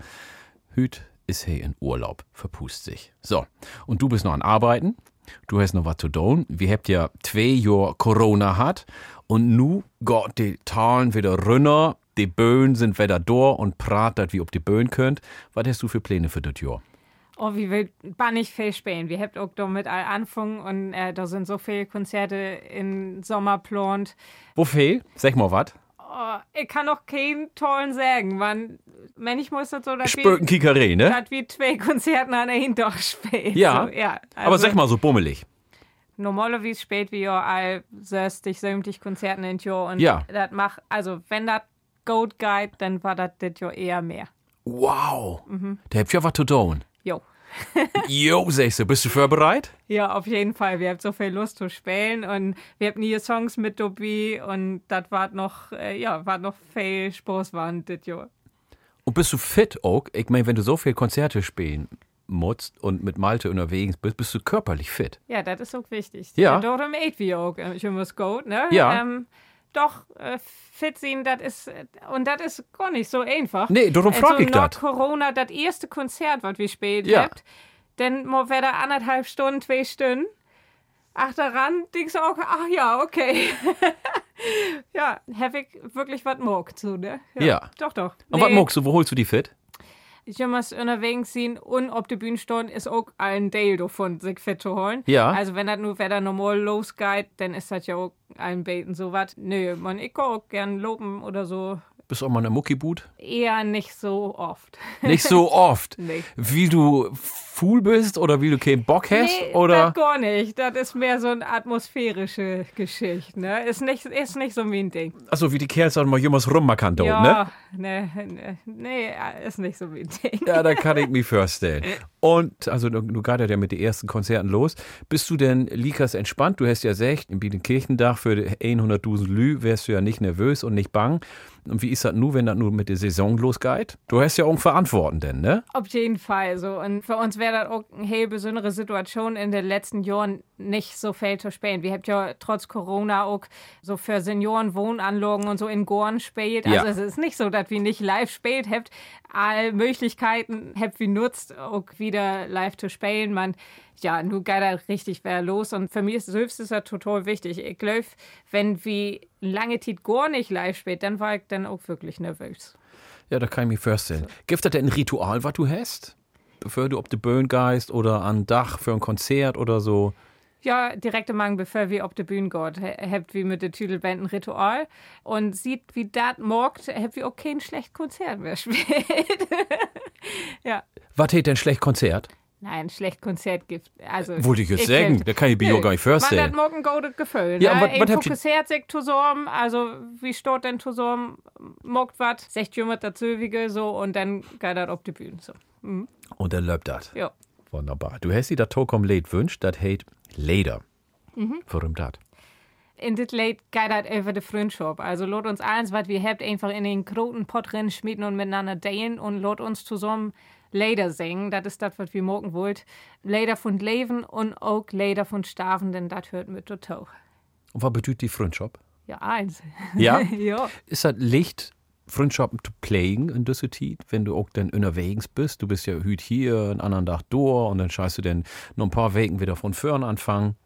hüt ist hey in Urlaub, verpust sich. So, und du bist noch an Arbeiten, du hast noch was zu tun. Wir habt ja zwei Jahre Corona hat und nu geht die Talen wieder runter, die Böen sind wieder da und pratet wie ob die Böen könnt. Was hast du für Pläne für das Jahr?
Oh, wie will bannig viel spielen. Wir habt auch damit all anfangen und äh, da sind so viele Konzerte im Sommer geplant.
Wo fehl? Sag mal was.
Oh, ich kann noch keinen tollen sagen, wann, wenn ich muss das so, dass
Spöken Kikare, ne?
dass wir zwei Konzerten an einem Tag spielen.
Ja.
So, ja
Aber
also
sag mal so bummelig.
Normalerweise spielt wir ja all 60, 70 Konzerten in Jahr und
Ja.
das macht, also wenn das Goat Guide, dann war das das Jahr eher mehr.
Wow.
Mhm.
Da habt ihr was zu tun.
Jo.
Jo, sagst du, bist du vorbereitet?
Ja, auf jeden Fall. Wir haben so viel Lust zu spielen und wir haben nie Songs mit dabei und das war noch, äh, ja, war noch viel Spaß waren das Jahr.
Und bist du fit auch? Ich meine, wenn du so viele Konzerte spielen musst und mit Malte unterwegs bist, bist du körperlich fit.
Ja, das ist auch wichtig.
Ja.
Darum eat wir auch schon was gut, ne?
Ja.
Ähm, doch, äh, fit sein, das ist, äh, und das ist gar nicht so einfach.
Nee, darum frag
also
ich
nach
dat.
Corona, das erste Konzert, was wir spielt
Ja.
habt, dann mal wieder anderthalb Stunden, zwei Stunden. Ach, daran denkst du auch, ach ja, okay. ja, habe ich wirklich was mag zu, ne?
Ja.
Doch, doch.
Und was magst du? Wo holst du die fit?
Ich muss unterwegs sein und auf der Bühne stehen, ist auch ein Teil davon, sich fit zu holen.
Ja.
Also wenn das nur wieder normal losgeht, dann ist das ja auch ein Beten so was. Nö, man, ich kann auch gern loben oder so.
Bist du auch mal eine Muckibut?
Eher nicht so oft.
Nicht so oft.
Nee.
Wie du fool bist oder wie du keinen Bock hast?
Nee,
oder?
das gar nicht. Das ist mehr so eine atmosphärische Geschichte, ne? Ist nicht, ist nicht so mein Ding.
Achso, wie die Kerls auch mal jemals rummachen dort, ne?
ja, ne? Nee, nee, ist nicht so mein Ding.
Ja, da kann ich mich vorstellen. Und, also du, gehst ja mit den ersten Konzerten los. Bist du denn, Likas, entspannt? Du hast ja gesagt, im Biedenkirchendach für 100.000 Lü wärst du ja nicht nervös und nicht bang. Und wie ist das nun, wenn das nur mit der Saison losgeht? Du hast ja auch Verantworten denn, ne?
Auf jeden Fall so. Und für uns wäre das auch eine heel besondere Situation in den letzten Jahren nicht so viel zu spielen. Wir haben ja trotz Corona auch so für Senioren Wohnanlagen und so in Gorn spielt. Also
Ja.
es ist nicht so, dass wir nicht live spielt habt. All Möglichkeiten habt wir nutzt, auch wie wieder live zu spielen. Man, ja, nu geht er richtig wer los. Und für mich ist selbst ist das total wichtig. Ich glaube, wenn wir lange Zeit gar nicht live spielt, dann war ich dann auch wirklich nervös.
Ja, da kann ich mir vorstellen. Gibt es denn ein Ritual, was du hast? Bevor du auf die Bühne gehst oder an Dach für ein Konzert oder so?
Ja, direkt am Morgen, bevor wir auf die Bühne gehen, habt wir mit der Tüdelband ein Ritual. Und sieht, wie das morgt, habt wir auch kein schlecht Konzert mehr spielt. ja.
Was hält denn schlecht Konzert?
Nein, schlecht Konzert gibt. Also,
Wollte ich jetzt sagen, da kann ich ja gar nicht vorstellen.
Man hat morgen gut gefüllt.
Ja,
ne? Ein
habt ihr-
fokussiert sich zusammen, also wie steht denn zusammen, mogt wat, sagt jemand dazu, wie so, und dann geht das auf die Bühne. So. Mhm.
Und dann läuft das.
Ja.
Wunderbar. Du hast dir das Tokom Late wünscht, das hält Leder.
Mhm.
Warum das?
In dit geht das über die Freundschaft. Also, lot uns alles, was wir habt, einfach in den großen Pott rein schmieden und miteinander dehnen und lot uns zusammen Lieder singen. Das ist das, was wir morgen wollt. Lieder von Leben und auch Lieder von Sterben, denn das hört mit dazu.
Und was bedeutet die Freundschaft?
Ja, eins.
Ja?
ja.
Ist das Licht, Freundschaften zu pflegen in dieser Zeit, wenn du auch dann unterwegs bist? Du bist ja hüt hier, einen anderen Tag dort und dann scheißt du dann noch ein paar Wochen wieder von vorn anfangen.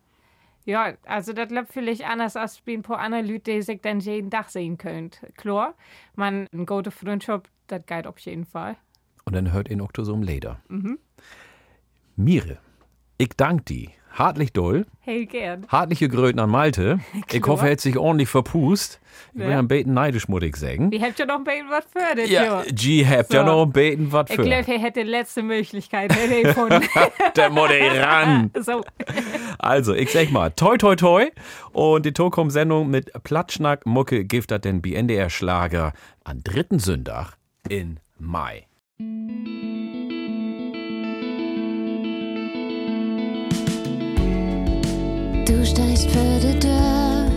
Ja, also das läuft vielleicht anders als bei ein paar andere Leute, die sich dann jeden Tag sehen könnt. Klar, man, eine gute Freundschaft, das geht auf jeden Fall.
Und dann hört so um Leder.
Mhm.
Mire, ich dank dir. Hartlich doll.
Hey, gern.
Hartliche Gröten an Malte. Ich hoffe, er hat sich ordentlich verpust. Ich bin
Ja.
ein beten neidisch, muss ich sagen.
Wir habt ja noch ein bisschen was für das,
Ja, G habt ja
So.
noch ein beten was
Ich
für.
glaube, er hätte letzte Möglichkeit hätte gefunden.
Der muss ran.
so.
Also, ich sag mal, toi, toi, toi. Und die Tokom-Sendung mit Platschnack, Mucke, Gifter, den BNDR Schlager am dritten Sündach in Mai.
Du steigst für die Tür,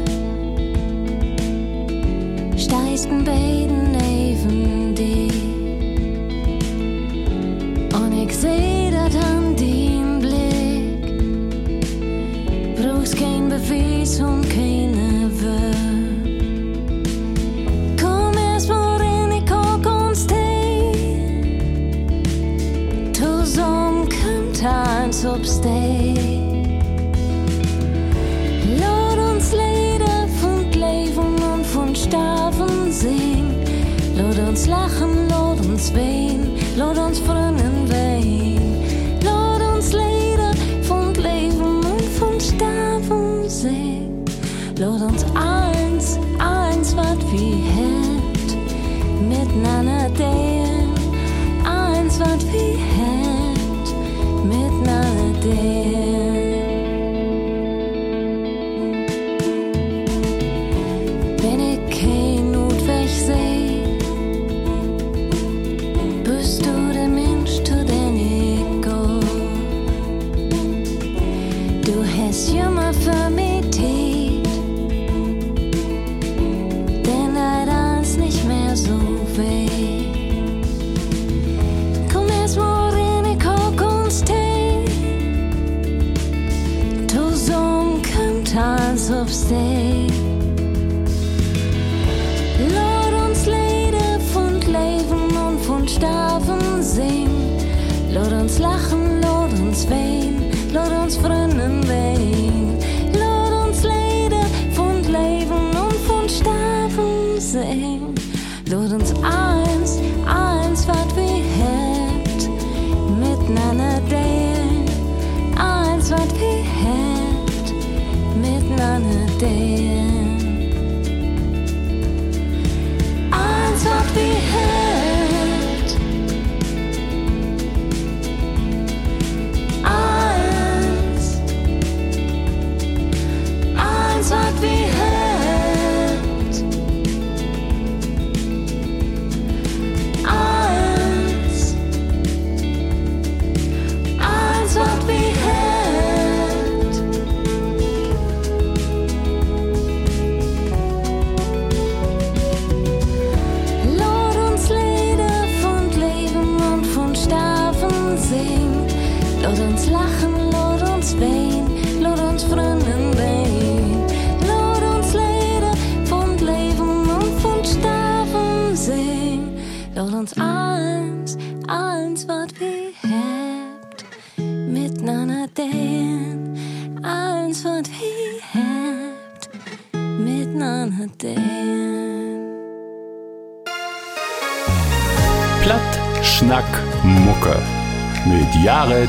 steigst ein beiden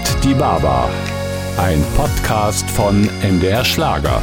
Jared Die Baba. Ein Podcast von MDR Schlager.